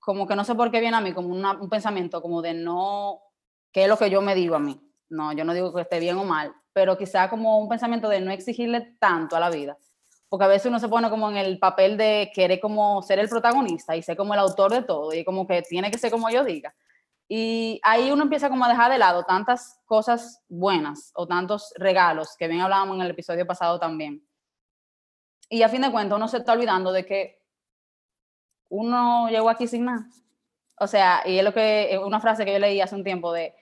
como que no sé por qué viene a mí, como un pensamiento como de no, ¿qué es lo que yo me digo a mí? No, yo no digo que esté bien o mal, pero quizá como un pensamiento de no exigirle tanto a la vida. Porque a veces uno se pone como en el papel de querer como ser el protagonista y ser como el autor de todo y como que tiene que ser como yo diga. Y ahí uno empieza como a dejar de lado tantas cosas buenas o tantos regalos que bien hablábamos en el episodio pasado también. Y a fin de cuentas uno se está olvidando de que uno llegó aquí sin nada. O sea, y es lo que, una frase que yo leí hace un tiempo de,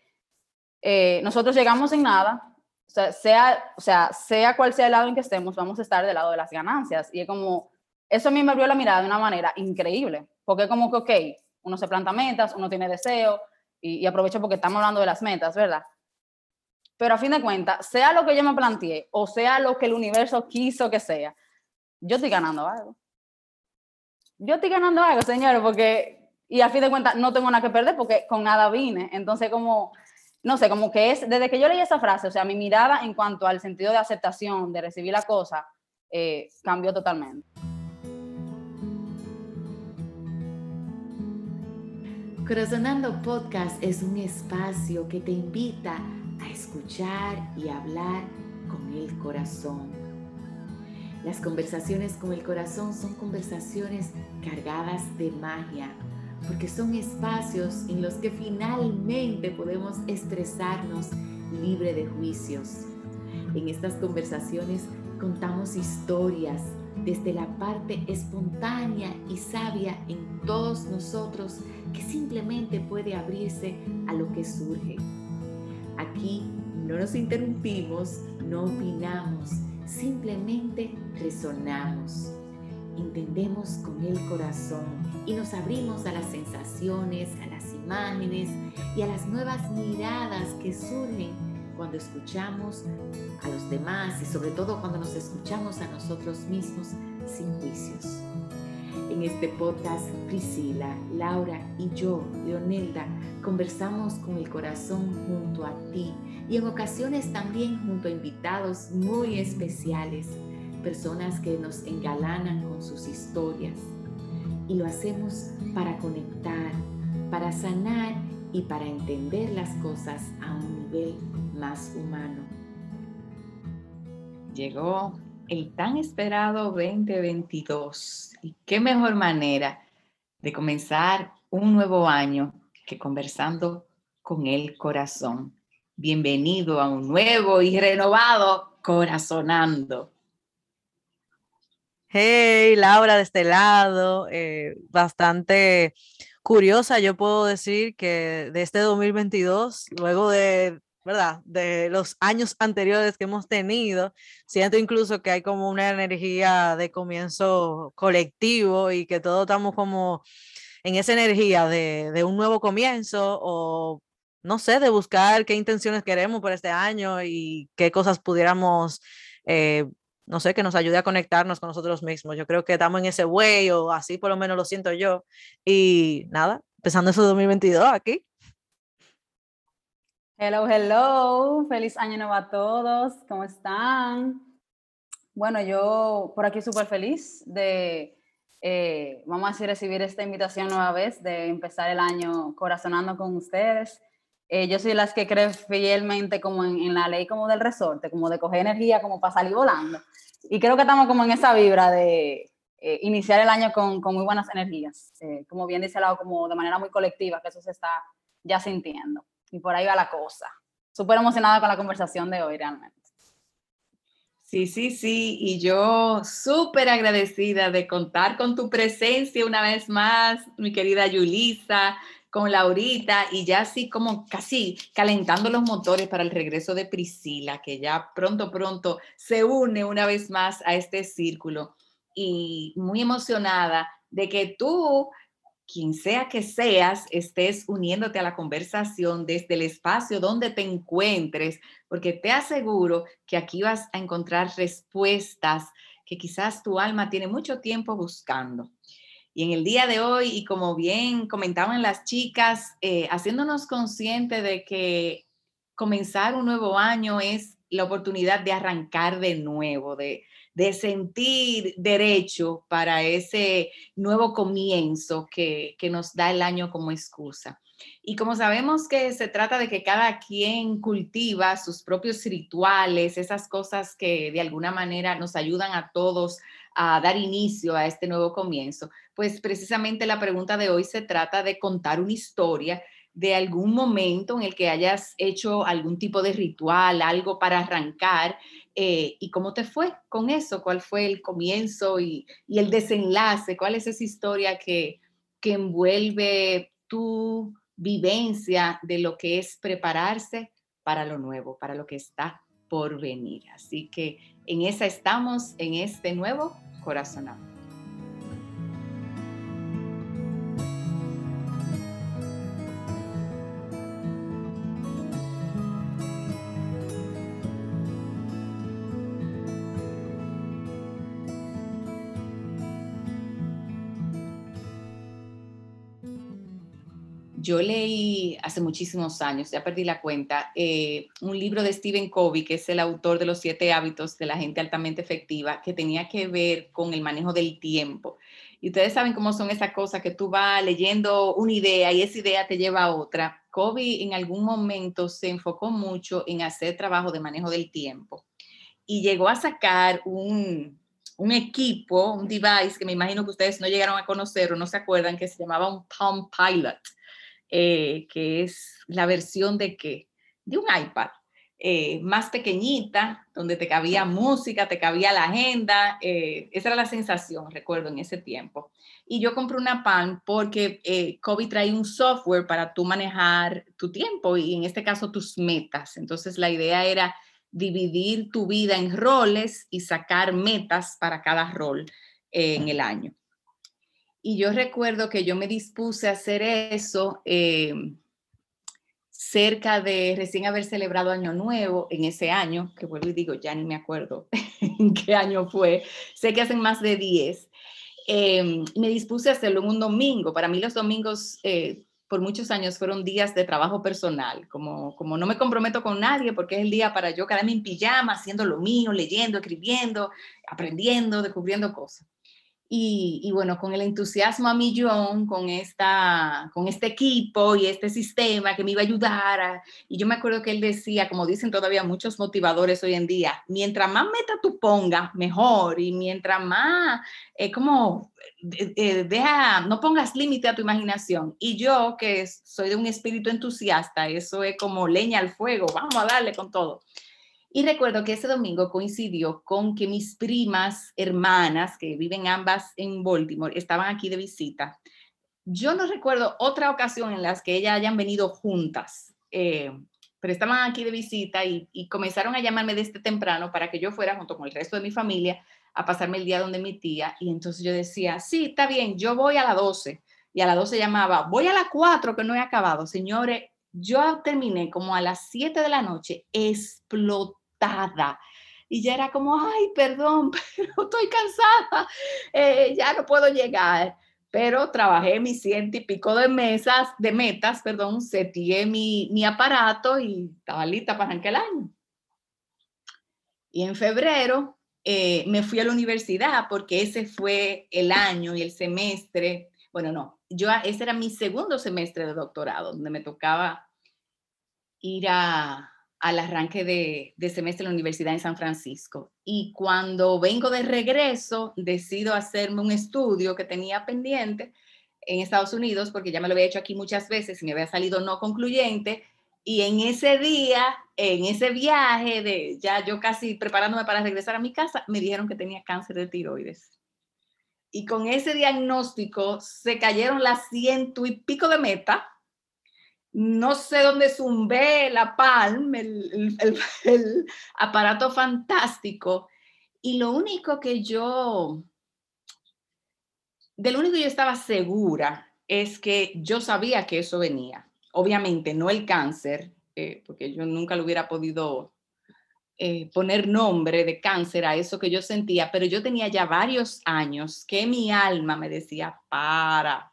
eh, nosotros llegamos sin nada, o sea, sea, o sea, sea cual sea el lado en que estemos, vamos a estar del lado de las ganancias. Y es como, eso a mí me abrió la mirada de una manera increíble, porque como que, ok, uno se planta metas, uno tiene deseo, y, y aprovecho porque estamos hablando de las metas, ¿verdad? Pero a fin de cuentas, sea lo que yo me planteé, o sea lo que el universo quiso que sea, yo estoy ganando algo. Yo estoy ganando algo, señores, porque, y a fin de cuentas, no tengo nada que perder porque con nada vine. Entonces, como, no sé, como que es, desde que yo leí esa frase, o sea, mi mirada en cuanto al sentido de aceptación, de recibir la cosa, eh, cambió totalmente. Corazonando Podcast es un espacio que te invita a escuchar y hablar con el corazón. Las conversaciones con el corazón son conversaciones cargadas de magia, porque son espacios en los que finalmente podemos estresarnos libre de juicios. En estas conversaciones contamos historias desde la parte espontánea y sabia en todos nosotros que simplemente puede abrirse a lo que surge. Aquí no nos interrumpimos, no opinamos, simplemente resonamos entendemos con el corazón y nos abrimos a las sensaciones, a las imágenes y a las nuevas miradas que surgen cuando escuchamos a los demás y sobre todo cuando nos escuchamos a nosotros mismos sin juicios. En este podcast, Priscila, Laura y yo, Leonelda, conversamos con el corazón junto a ti y en ocasiones también junto a invitados muy especiales personas que nos engalanan con sus historias. Y lo hacemos para conectar, para sanar y para entender las cosas a un nivel más humano. Llegó el tan esperado 2022 y qué mejor manera de comenzar un nuevo año que conversando con el corazón. Bienvenido a un nuevo y renovado Corazonando. Hey, Laura, de este lado, eh, bastante curiosa, yo puedo decir que de este 2022, luego de, ¿verdad? De los años anteriores que hemos tenido, siento incluso que hay como una energía de comienzo colectivo y que todos estamos como en esa energía de, un nuevo comienzo o no sé, de buscar qué intenciones queremos por este año y qué cosas pudiéramos eh, no sé, que nos ayude a conectarnos con nosotros mismos. Yo creo que estamos en ese way, o así por lo menos lo siento yo. Y nada, empezando ese 2022 aquí. Hello, hello, feliz año nuevo a todos, ¿cómo están? Bueno, yo por aquí súper feliz de, eh, vamos a recibir esta invitación nueva vez, de empezar el año corazonando con ustedes. Eh, yo soy las que creo fielmente como en, la ley como del resorte, como de coger energía como para salir volando. Y creo que estamos como en esa vibra de eh, iniciar el año con, con muy buenas energías, eh, como bien dice lado, como de manera muy colectiva, que eso se está ya sintiendo. Y por ahí va la cosa. Súper emocionada con la conversación de hoy realmente. Sí, sí, sí, y yo súper agradecida de contar con tu presencia una vez más, mi querida Yulisa, con Laurita y ya así como casi calentando los motores para el regreso de Priscila, que ya pronto, pronto se une una vez más a este círculo. Y muy emocionada de que tú, quien sea que seas, estés uniéndote a la conversación desde el espacio donde te encuentres, porque te aseguro que aquí vas a encontrar respuestas que quizás tu alma tiene mucho tiempo buscando. Y en el día de hoy, y como bien comentaban las chicas, eh, haciéndonos conscientes de que comenzar un nuevo año es la oportunidad de arrancar de nuevo, de, de sentir derecho para ese nuevo comienzo que, que nos da el año como excusa. Y como sabemos que se trata de que cada quien cultiva sus propios rituales, esas cosas que de alguna manera nos ayudan a todos a dar inicio a este nuevo comienzo, pues precisamente la pregunta de hoy se trata de contar una historia de algún momento en el que hayas hecho algún tipo de ritual, algo para arrancar, eh, y cómo te fue con eso, cuál fue el comienzo y, el desenlace, cuál es esa historia que, que envuelve tu vivencia de lo que es prepararse para lo nuevo, para lo que está por venir. Así que en esa estamos, en este nuevo corazonado. Yo leí hace muchísimos años, ya perdí la cuenta, eh, un libro de Stephen Covey, que es el autor de los siete hábitos de la gente altamente efectiva, que tenía que ver con el manejo del tiempo. Y ustedes saben cómo son esas cosas que tú vas leyendo una idea y esa idea te lleva a otra. Covey en algún momento se enfocó mucho en hacer trabajo de manejo del tiempo y llegó a sacar un, un equipo, un device que me imagino que ustedes no llegaron a conocer o no se acuerdan, que se llamaba un Palm Pilot eh, que es la versión de qué? De un iPad. Eh, más pequeñita, donde te cabía música, te cabía la agenda. Eh, esa era la sensación, recuerdo, en ese tiempo. Y yo compré una PAN porque eh, COVID trae un software para tú manejar tu tiempo y en este caso tus metas. Entonces la idea era dividir tu vida en roles y sacar metas para cada rol en el año. Y yo recuerdo que yo me dispuse a hacer eso eh, cerca de recién haber celebrado Año Nuevo en ese año, que vuelvo y digo, ya ni me acuerdo en qué año fue, sé que hacen más de 10. Eh, me dispuse a hacerlo en un domingo. Para mí los domingos eh, por muchos años fueron días de trabajo personal, como, como no me comprometo con nadie porque es el día para yo quedarme en pijama, haciendo lo mío, leyendo, escribiendo, aprendiendo, descubriendo cosas. Y, bueno, con el entusiasmo a millón, con, esta, con este equipo y este sistema que me iba a ayudar. y yo me acuerdo que él decía, como dicen todavía muchos motivadores hoy en día, mientras más meta tú pongas, mejor. Y mientras más, es como, eh, eh, deja, no pongas límite a tu imaginación. Y yo, que soy de un espíritu entusiasta, eso es como leña al fuego, vamos a darle con todo. Y recuerdo que ese domingo coincidió con que mis primas hermanas, que viven ambas en Baltimore, estaban aquí de visita. Yo no recuerdo otra ocasión en las que ellas hayan venido juntas, eh, pero estaban aquí de visita y, y, comenzaron a llamarme desde temprano para que yo fuera junto con el resto de mi familia a pasarme el día donde mi tía. Y entonces yo decía, sí, está bien, yo voy a las 12. Y a las 12 llamaba, voy a las 4 que no he acabado. Señores, yo terminé como a las 7 de la noche explotada. Y ya era como, ay, perdón, pero estoy cansada, eh, ya no puedo llegar. Pero trabajé mis ciento y pico de mesas, de metas, perdón, seteé mi, mi aparato y estaba lista para arrancar el año. Y en febrero eh, me fui a la universidad porque ese fue el año y el semestre, bueno, no, yo, ese era mi segundo semestre de doctorado, donde me tocaba ir a, al arranque de, de, semestre en la Universidad en San Francisco. Y cuando vengo de regreso, decido hacerme un estudio que tenía pendiente en Estados Unidos, porque ya me lo había hecho aquí muchas veces y me había salido no concluyente. Y en ese día, en ese viaje, de ya yo casi preparándome para regresar a mi casa, me dijeron que tenía cáncer de tiroides y con ese diagnóstico se cayeron las ciento y pico de meta. No sé dónde zumbé la palm, el, aparato fantástico. Y lo único que yo, de lo único que yo estaba segura es que yo sabía que eso venía. Obviamente no el cáncer, eh, porque yo nunca lo hubiera podido eh, poner nombre de cáncer a eso que yo sentía, pero yo tenía ya varios años que mi alma me decía, para,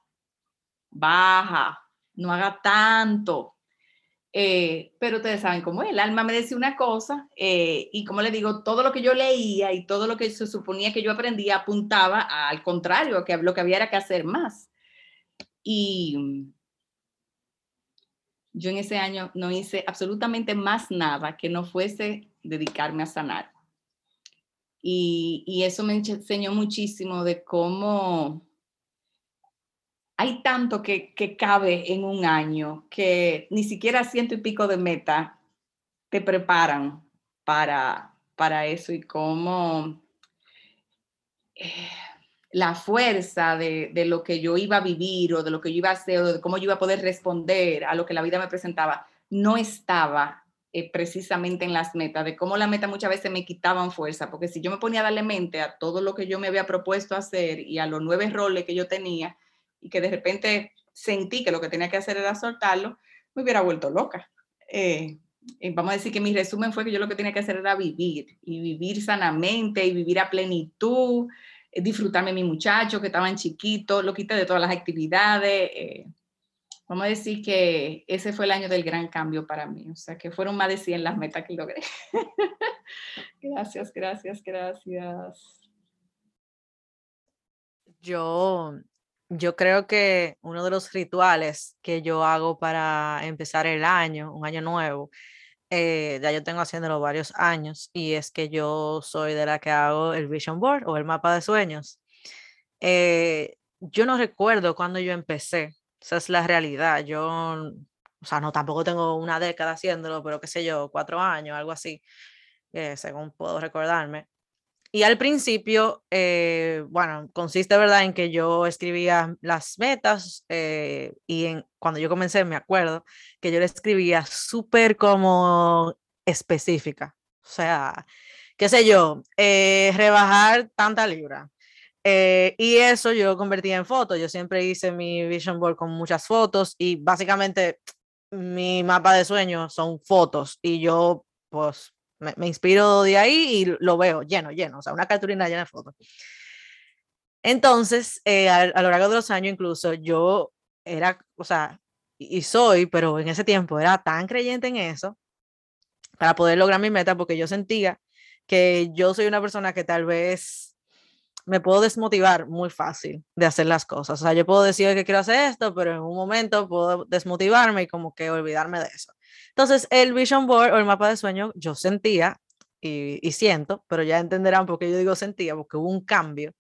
baja, no haga tanto. Eh, pero ustedes saben cómo es, el alma me decía una cosa eh, y como le digo, todo lo que yo leía y todo lo que se suponía que yo aprendía apuntaba al contrario, que lo que había era que hacer más. Y yo en ese año no hice absolutamente más nada que no fuese dedicarme a sanar. Y, y eso me enseñó muchísimo de cómo hay tanto que, cabe en un año que ni siquiera ciento y pico de meta te preparan para, para eso y cómo eh, la fuerza de, lo que yo iba a vivir o de lo que yo iba a hacer o de cómo yo iba a poder responder a lo que la vida me presentaba no estaba eh, precisamente en las metas, de cómo la meta muchas veces me quitaban fuerza, porque si yo me ponía a darle mente a todo lo que yo me había propuesto hacer y a los nueve roles que yo tenía, y que de repente sentí que lo que tenía que hacer era soltarlo, me hubiera vuelto loca. Eh, vamos a decir que mi resumen fue que yo lo que tenía que hacer era vivir y vivir sanamente y vivir a plenitud, eh, disfrutarme de mi muchacho que estaban chiquitos, lo quité de todas las actividades. Eh, vamos a decir que ese fue el año del gran cambio para mí, o sea que fueron más de 100 las metas que logré. gracias, gracias, gracias. Yo yo creo que uno de los rituales que yo hago para empezar el año, un año nuevo, eh, ya yo tengo haciéndolo varios años y es que yo soy de la que hago el vision board o el mapa de sueños. Eh, yo no recuerdo cuando yo empecé, esa es la realidad. Yo, o sea, no tampoco tengo una década haciéndolo, pero qué sé yo, cuatro años, algo así, eh, según puedo recordarme. Y al principio, eh, bueno, consiste, ¿verdad?, en que yo escribía las metas eh, y en, cuando yo comencé, me acuerdo que yo le escribía súper como específica. O sea, qué sé yo, eh, rebajar tanta libra. y eso yo convertía en fotos. Yo siempre hice mi vision board con muchas fotos y básicamente mi mapa de sueños son fotos y yo pues me, inspiro de ahí y lo veo lleno, lleno, o sea, una cartulina llena de fotos. Entonces, eh, a, lo largo de los años incluso, yo era, o sea, y soy, pero en ese tiempo era tan creyente en eso para poder lograr mi meta porque yo sentía que yo soy una persona que tal vez me puedo desmotivar muy fácil de hacer las cosas. O sea, yo puedo decir que quiero hacer esto, pero en un momento puedo desmotivarme y como que olvidarme de eso. Entonces, el vision board o el mapa de sueño, yo sentía y, siento, pero ya entenderán por qué yo digo sentía, porque hubo un cambio,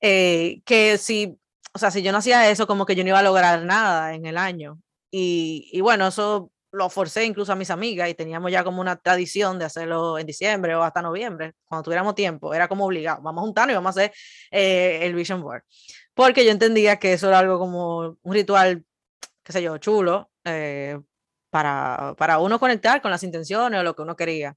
eh, que si, o sea, si yo no hacía eso, como que yo no iba a lograr nada en el año. Y, bueno, eso lo forcé incluso a mis amigas y teníamos ya como una tradición de hacerlo en diciembre o hasta noviembre, cuando tuviéramos tiempo, era como obligado, vamos a juntarnos y vamos a hacer eh, el vision board, porque yo entendía que eso era algo como un ritual, qué sé yo, chulo, eh, para, para uno conectar con las intenciones o lo que uno quería.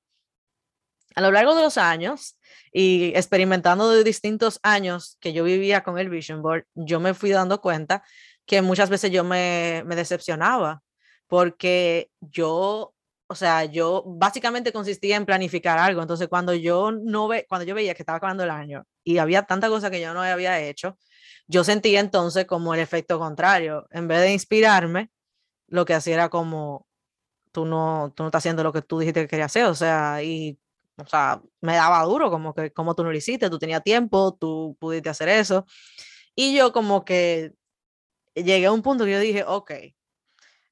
A lo largo de los años y experimentando de distintos años que yo vivía con el Vision Board, yo me fui dando cuenta que muchas veces yo me, me decepcionaba porque yo, o sea, yo básicamente consistía en planificar algo. Entonces, cuando yo no ve, cuando yo veía que estaba acabando el año y había tanta cosa que yo no había hecho, yo sentía entonces como el efecto contrario. En vez de inspirarme, lo que hacía era como, tú no, tú no estás haciendo lo que tú dijiste que querías hacer, o sea, y, o sea, me daba duro, como que, como tú no lo hiciste, tú tenías tiempo, tú pudiste hacer eso. Y yo como que llegué a un punto que yo dije, ok,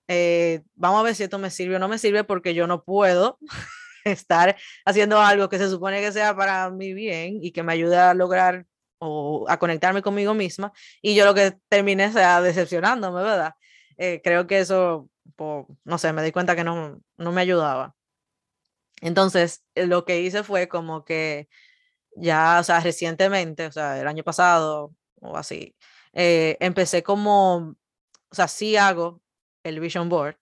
eh, vamos a ver si esto me sirve o no me sirve porque yo no puedo estar haciendo algo que se supone que sea para mi bien y que me ayude a lograr o a conectarme conmigo misma y yo lo que terminé sea decepcionándome, ¿verdad? Eh, creo que eso, no sé, me di cuenta que no, no me ayudaba. Entonces, eh, lo que hice fue como que ya, o sea, recientemente, o sea, el año pasado o así, eh, empecé como, o sea, sí hago el vision board,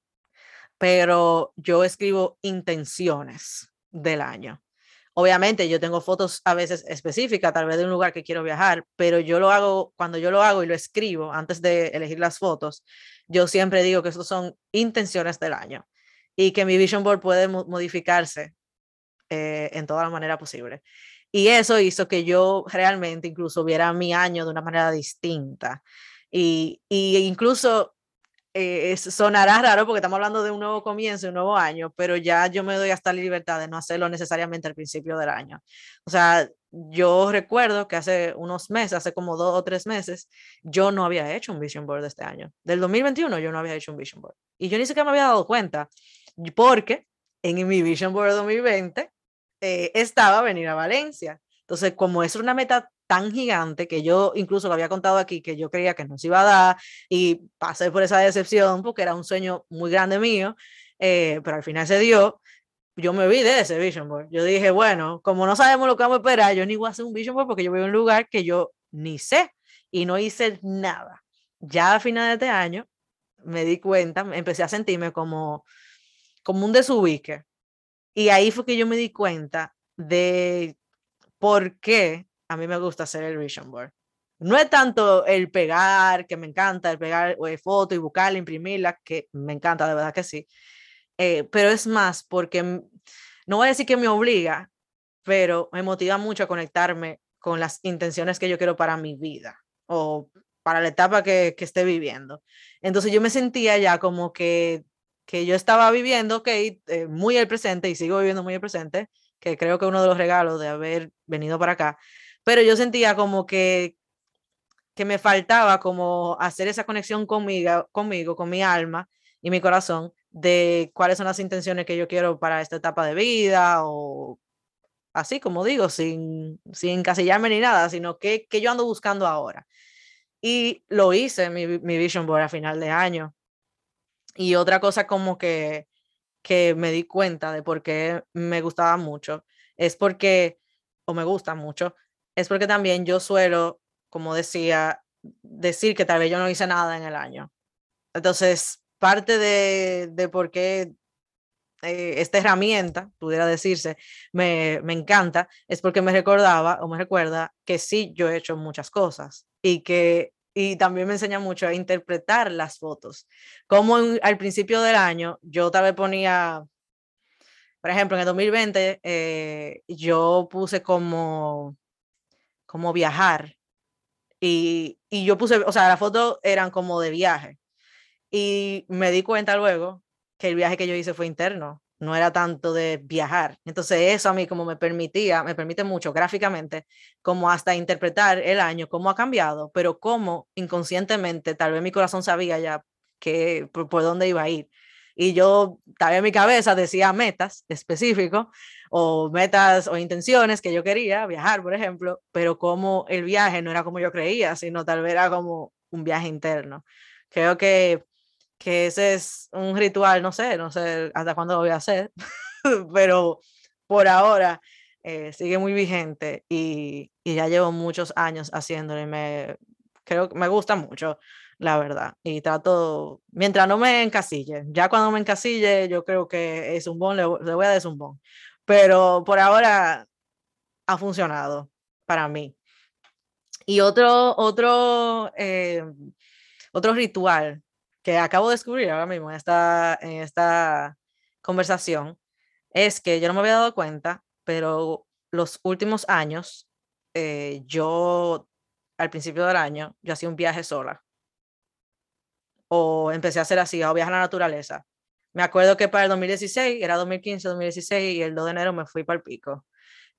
pero yo escribo intenciones del año. Obviamente yo tengo fotos a veces específicas, tal vez de un lugar que quiero viajar, pero yo lo hago, cuando yo lo hago y lo escribo antes de elegir las fotos, yo siempre digo que estos son intenciones del año y que mi vision board puede modificarse eh, en toda la manera posible. Y eso hizo que yo realmente incluso viera mi año de una manera distinta. Y, y incluso eh, sonará raro porque estamos hablando de un nuevo comienzo, un nuevo año, pero ya yo me doy hasta la libertad de no hacerlo necesariamente al principio del año. O sea, yo recuerdo que hace unos meses, hace como dos o tres meses, yo no había hecho un vision board este año. Del 2021 yo no había hecho un vision board. Y yo ni siquiera me había dado cuenta, porque en mi vision board 2020 eh, estaba venir a Valencia. Entonces, como es una meta tan gigante que yo incluso lo había contado aquí, que yo creía que no se iba a dar y pasé por esa decepción porque era un sueño muy grande mío, eh, pero al final se dio. Yo me olvidé de ese vision board. Yo dije, bueno, como no sabemos lo que vamos a esperar, yo ni voy a hacer un vision board porque yo voy a un lugar que yo ni sé y no hice nada. Ya a final de este año me di cuenta, empecé a sentirme como, como un desubique. Y ahí fue que yo me di cuenta de por qué a mí me gusta hacer el vision board. No es tanto el pegar, que me encanta, el pegar eh, fotos y buscarla, imprimirla, que me encanta, de verdad que sí. Eh, pero es más porque, no voy a decir que me obliga, pero me motiva mucho a conectarme con las intenciones que yo quiero para mi vida o para la etapa que, que esté viviendo. Entonces yo me sentía ya como que, que yo estaba viviendo, ok, eh, muy el presente y sigo viviendo muy el presente, que creo que uno de los regalos de haber venido para acá, pero yo sentía como que, que me faltaba como hacer esa conexión conmigo, conmigo, con mi alma y mi corazón, de cuáles son las intenciones que yo quiero para esta etapa de vida o así como digo, sin, sin encasillarme ni nada, sino que, que yo ando buscando ahora. Y lo hice, mi, mi vision board a final de año. Y otra cosa como que, que me di cuenta de por qué me gustaba mucho es porque, o me gusta mucho, es porque también yo suelo, como decía, decir que tal vez yo no hice nada en el año. Entonces, parte de, de por qué eh, esta herramienta, pudiera decirse, me, me encanta, es porque me recordaba o me recuerda que sí, yo he hecho muchas cosas y que y también me enseña mucho a interpretar las fotos. Como al principio del año yo tal vez ponía, por ejemplo, en el 2020 eh, yo puse como como viajar. Y, y yo puse, o sea, las fotos eran como de viaje. Y me di cuenta luego que el viaje que yo hice fue interno, no era tanto de viajar. Entonces eso a mí como me permitía, me permite mucho gráficamente, como hasta interpretar el año, cómo ha cambiado, pero cómo inconscientemente, tal vez mi corazón sabía ya que por, por dónde iba a ir. Y yo, vez en mi cabeza decía metas específicos, o metas o intenciones que yo quería, viajar, por ejemplo, pero como el viaje no era como yo creía, sino tal vez era como un viaje interno. Creo que, que ese es un ritual, no sé, no sé hasta cuándo lo voy a hacer, pero por ahora eh, sigue muy vigente y, ya llevo muchos años haciéndolo y me, creo me gusta mucho, la verdad. Y trato, mientras no me encasille, ya cuando me encasille, yo creo que es un bon, le, voy a dar un bon pero por ahora ha funcionado para mí. Y otro, otro, eh, otro ritual que acabo de descubrir ahora mismo en esta, en esta conversación es que yo no me había dado cuenta, pero los últimos años, eh, yo al principio del año, yo hacía un viaje sola. O empecé a hacer así, a viajar a la naturaleza. Me acuerdo que para el 2016, era 2015, 2016, y el 2 de enero me fui para el pico.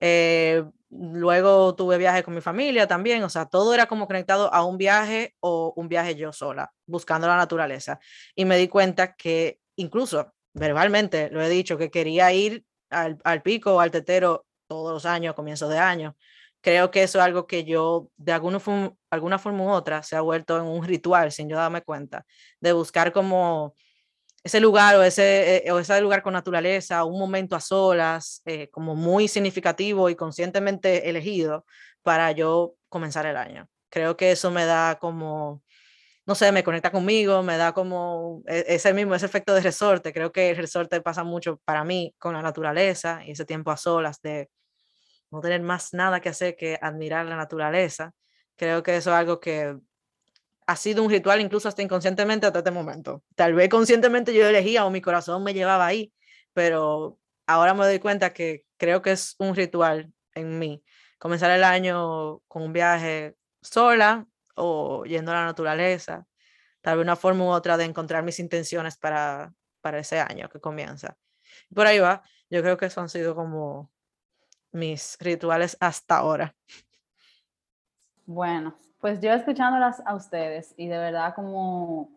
Eh, luego tuve viaje con mi familia también, o sea, todo era como conectado a un viaje o un viaje yo sola, buscando la naturaleza. Y me di cuenta que incluso verbalmente lo he dicho, que quería ir al, al pico o al tetero todos los años, comienzo de año. Creo que eso es algo que yo, de alguna, alguna forma u otra, se ha vuelto en un ritual, sin yo darme cuenta, de buscar como ese lugar o ese, eh, o ese lugar con naturaleza, un momento a solas, eh, como muy significativo y conscientemente elegido para yo comenzar el año. Creo que eso me da como, no sé, me conecta conmigo, me da como e, ese mismo, ese efecto de resorte. Creo que el resorte pasa mucho para mí con la naturaleza y ese tiempo a solas de no tener más nada que hacer que admirar la naturaleza. Creo que eso es algo que ha sido un ritual incluso hasta inconscientemente hasta este momento. Tal vez conscientemente yo elegía o mi corazón me llevaba ahí, pero ahora me doy cuenta que creo que es un ritual en mí. Comenzar el año con un viaje sola o yendo a la naturaleza tal vez una forma u otra de encontrar mis intenciones para, para ese año que comienza. Por ahí va, yo creo que eso han sido como mis rituales hasta ahora. Bueno, pues yo escuchándolas a ustedes y de verdad como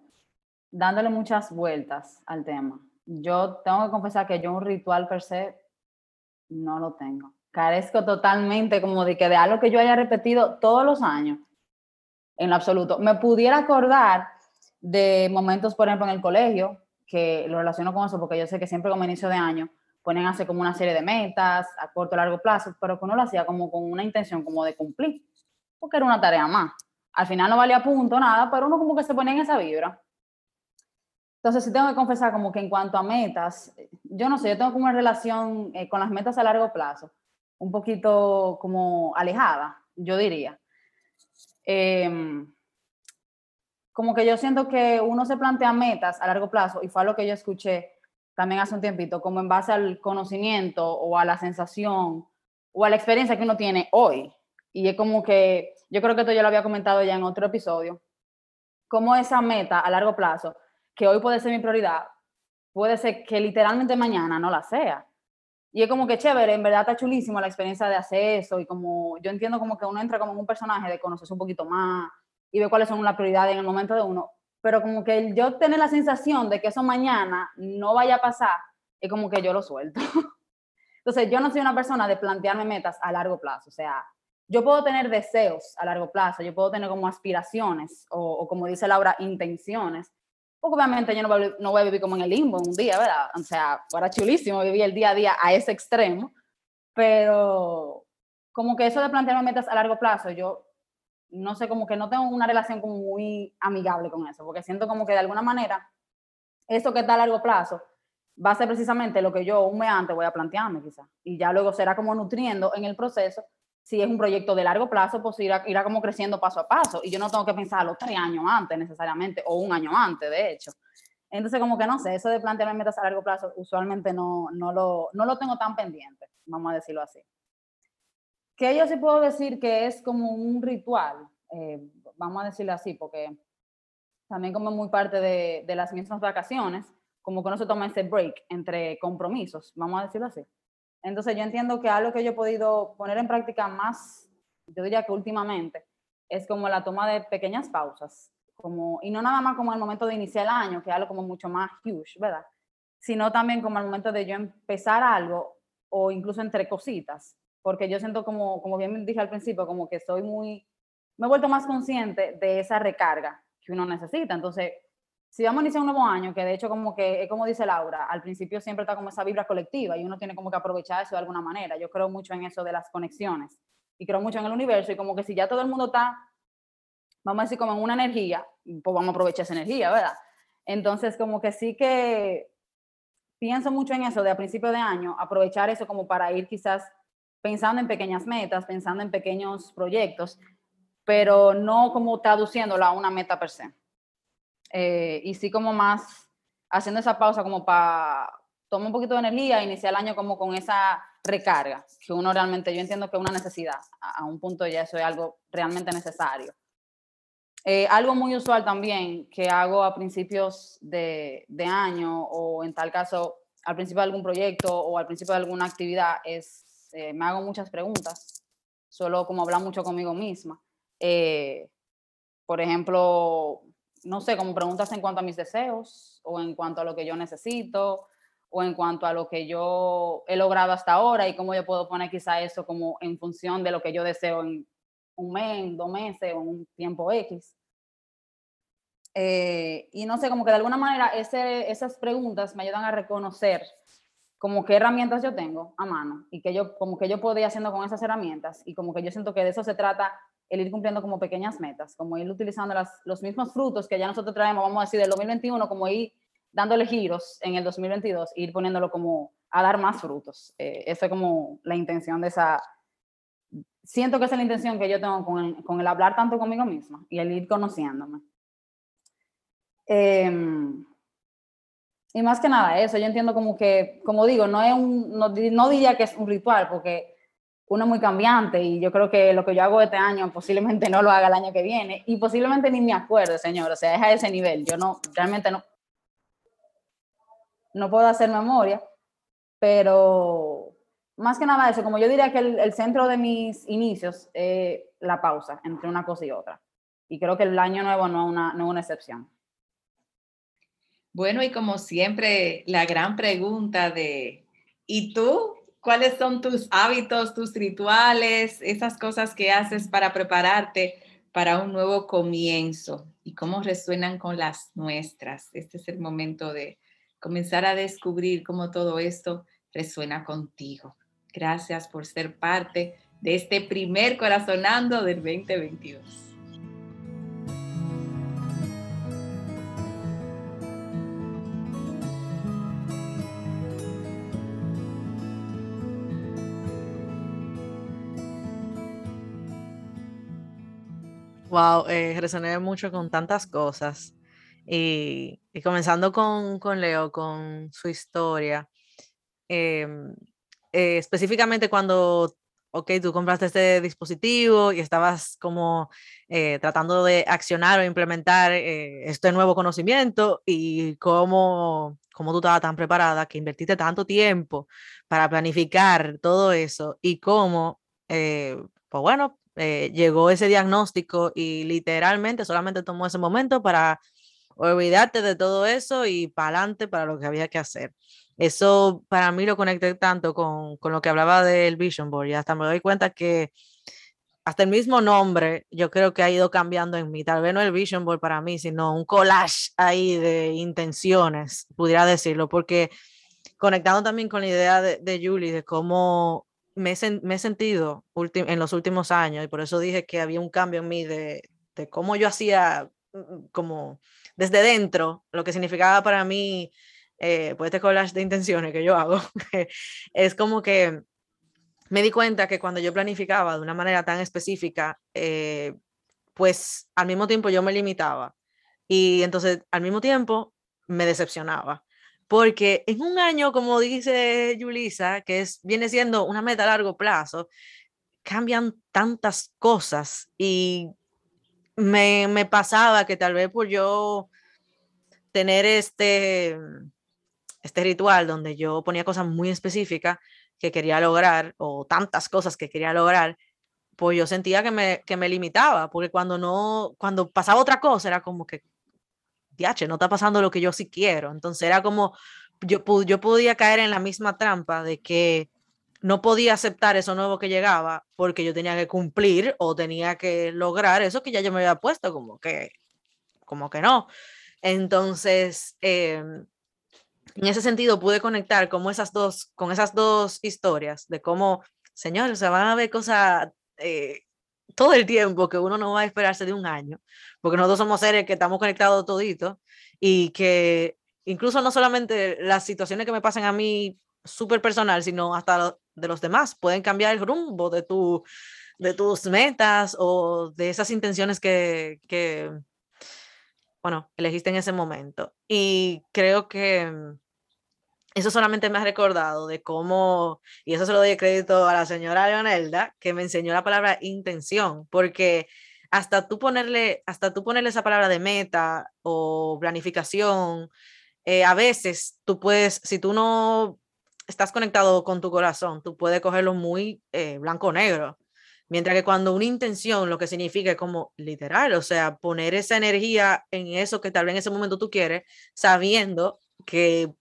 dándole muchas vueltas al tema. Yo tengo que confesar que yo un ritual per se no lo tengo. Carezco totalmente como de que de algo que yo haya repetido todos los años, en lo absoluto. Me pudiera acordar de momentos, por ejemplo, en el colegio, que lo relaciono con eso, porque yo sé que siempre como inicio de año ponen a hacer como una serie de metas a corto o largo plazo, pero que uno lo hacía como con una intención como de cumplir, porque era una tarea más. Al final no valía punto, nada, pero uno como que se ponía en esa vibra. Entonces sí tengo que confesar como que en cuanto a metas, yo no sé, yo tengo como una relación eh, con las metas a largo plazo, un poquito como alejada, yo diría. Em, como que yo siento que uno se plantea metas a largo plazo, y fue algo que yo escuché también hace un tiempito, como en base al conocimiento o a la sensación o a la experiencia que uno tiene hoy. Y es como que, yo creo que esto yo lo había comentado ya en otro episodio, como esa meta a largo plazo, que hoy puede ser mi prioridad, puede ser que literalmente mañana no la sea. Y es como que chévere, en verdad está chulísimo la experiencia de hacer eso y como yo entiendo como que uno entra como un personaje de conocerse un poquito más y ver cuáles son las prioridades en el momento de uno, pero como que yo tener la sensación de que eso mañana no vaya a pasar, es como que yo lo suelto. Entonces, yo no soy una persona de plantearme metas a largo plazo, o sea, yo puedo tener deseos a largo plazo, yo puedo tener como aspiraciones o, o como dice Laura, intenciones, porque obviamente yo no voy, no voy, a vivir como en el limbo un día, ¿verdad? O sea, fuera chulísimo vivir el día a día a ese extremo, pero como que eso de plantearme metas a largo plazo, yo no sé, como que no tengo una relación como muy amigable con eso, porque siento como que de alguna manera eso que está a largo plazo va a ser precisamente lo que yo un mes antes voy a plantearme quizás, y ya luego será como nutriendo en el proceso si es un proyecto de largo plazo, pues irá, irá como creciendo paso a paso y yo no tengo que pensarlo tres años antes necesariamente o un año antes, de hecho. Entonces, como que no sé, eso de plantearme metas a largo plazo usualmente no, no, lo, no lo tengo tan pendiente, vamos a decirlo así. Que yo sí puedo decir que es como un ritual, eh, vamos a decirlo así, porque también como muy parte de, las mismas vacaciones, como que no se toma ese break entre compromisos, vamos a decirlo así entonces yo entiendo que algo que yo he podido poner en práctica más, yo diría que últimamente, es como la toma de pequeñas pausas, como, y no nada más como el momento de iniciar el año, que es algo como mucho más huge, ¿verdad? Sino también como el momento de yo empezar algo o incluso entre cositas, porque yo siento como, como bien dije al principio, como que soy muy, me he vuelto más consciente de esa recarga que uno necesita. Entonces, si vamos a iniciar un nuevo año, que de hecho como que es como dice Laura, al principio siempre está como esa vibra colectiva y uno tiene como que aprovechar eso de alguna manera. Yo creo mucho en eso de las conexiones y creo mucho en el universo y como que si ya todo el mundo está, vamos a decir como en una energía, pues vamos a aprovechar esa energía, ¿verdad? Entonces como que sí que pienso mucho en eso de a principio de año, aprovechar eso como para ir quizás pensando en pequeñas metas, pensando en pequeños proyectos, pero no como traduciéndolo a una meta per se. Eh, y sí como más haciendo esa pausa como para tomar un poquito de energía iniciar el año como con esa recarga, que uno realmente, yo entiendo que es una necesidad, a, un punto ya eso es algo realmente necesario. Eh, algo muy usual también que hago a principios de, de, año o en tal caso al principio de algún proyecto o al principio de alguna actividad es, eh, me hago muchas preguntas, solo como hablar mucho conmigo misma. por ejemplo, no sé, como preguntas en cuanto a mis deseos o en cuanto a lo que yo necesito o en cuanto a lo que yo he logrado hasta ahora y cómo yo puedo poner quizá eso como en función de lo que yo deseo en un mes, dos meses o un tiempo X. Eh, y no sé, como que de alguna manera ese, esas preguntas me ayudan a reconocer como qué herramientas yo tengo a mano y que yo, como que yo puedo ir haciendo con esas herramientas y como que yo siento que de eso se trata el ir cumpliendo como pequeñas metas, como ir utilizando las, los mismos frutos que ya nosotros traemos, vamos a decir, del 2021, como ir dándole giros en el 2022, ir poniéndolo como a dar más frutos. Eh, esa es como la intención de esa, siento que esa es la intención que yo tengo con el, con el hablar tanto conmigo misma y el ir conociéndome. Em, y más que nada eso, yo entiendo como que, como digo, no, es un, no, no diría que es un ritual, porque uno es muy cambiante y yo creo que lo que yo hago este año posiblemente no lo haga el año que viene y posiblemente ni me acuerde, señor. O sea, es a ese nivel. Yo no, realmente no, no puedo hacer memoria, pero más que nada eso, como yo diría que el, centro de mis inicios es la pausa entre una cosa y otra. Y creo que el año nuevo no es una, no es una excepción. Bueno, y como siempre, la gran pregunta de, ¿y tú? ¿Cuáles son tus hábitos, tus rituales, esas cosas que haces para prepararte para un nuevo comienzo? ¿Y cómo resuenan con las nuestras? Este es el momento de comenzar a descubrir cómo todo esto resuena contigo. Gracias por ser parte de este primer corazonando del 2022. Wow, eh, resoné mucho con tantas cosas. Y, comenzando con, Leo, con su historia. Em, eh, específicamente cuando, ok, tú compraste este dispositivo y estabas como eh, tratando de accionar o implementar este nuevo conocimiento y cómo, cómo tú estabas tan preparada, que invertiste tanto tiempo para planificar todo eso y cómo, pues bueno, eh, llegó ese diagnóstico y literalmente solamente tomó ese momento para olvidarte de todo eso y para adelante para lo que había que hacer. Eso para mí lo conecté tanto con, con, lo que hablaba del Vision Board y hasta me doy cuenta que hasta el mismo nombre yo creo que ha ido cambiando en mí. Tal vez no el Vision Board para mí, sino un collage ahí de intenciones, pudiera decirlo, porque conectando también con la idea de, de Julie, de cómo me he, sentido en los últimos años, y por eso dije que había un cambio en mí de, de cómo yo hacía, mm, mm, como desde dentro, lo que significaba para mí, eh, pues este collage de intenciones que yo hago, es como que me di cuenta que cuando yo planificaba de una manera tan específica, eh, pues al mismo tiempo yo me limitaba y entonces al mismo tiempo me decepcionaba porque en un año, como dice Yulisa, que es, viene siendo una meta a largo plazo, cambian tantas cosas y me, me pasaba que tal vez por yo tener este, este ritual donde yo ponía cosas muy específicas que quería lograr o tantas cosas que quería lograr, pues yo sentía que me, que me limitaba, porque cuando no, cuando pasaba otra cosa era como que, no está pasando lo que yo sí quiero. Entonces era como, yo, yo podía caer en la misma trampa de que no podía aceptar eso nuevo que llegaba porque yo tenía que cumplir o tenía que lograr eso que ya yo me había puesto, como que, como que no. Entonces, em, en ese sentido pude conectar como esas dos, con esas dos historias de cómo, señores, se van a ver cosas eh, todo el tiempo que uno no va a esperarse de un año, porque nosotros somos seres que estamos conectados toditos y que incluso no solamente las situaciones que me pasan a mí súper personal, sino hasta de los demás pueden cambiar el rumbo de, tu, de tus metas o de esas intenciones que, que, bueno, elegiste en ese momento. Y creo que eso solamente me ha recordado de cómo, y eso se lo doy crédito a la señora Leonelda, que me enseñó la palabra intención, porque hasta tú ponerle, hasta tú ponerle esa palabra de meta o planificación, eh, a veces tú puedes, si tú no estás conectado con tu corazón, tú puedes cogerlo muy eh, blanco-negro. Mientras que cuando una intención lo que significa es como literal, o sea, poner esa energía en eso que tal vez en ese momento tú quieres, sabiendo que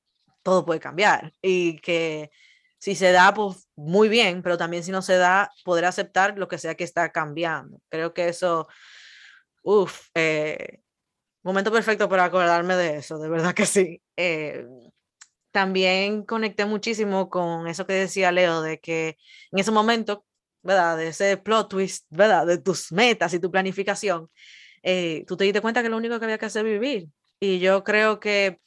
todo puede cambiar y que si se da, pues muy bien, pero también si no se da, poder aceptar lo que sea que está cambiando. Creo que eso, uff, eh, momento perfecto para acordarme de eso, de verdad que sí. Eh, también conecté muchísimo con eso que decía Leo, de que en ese momento, ¿verdad? De ese plot twist, ¿verdad? De tus metas y tu planificación, eh, tú te diste cuenta que lo único que había que hacer es vivir. Y yo creo que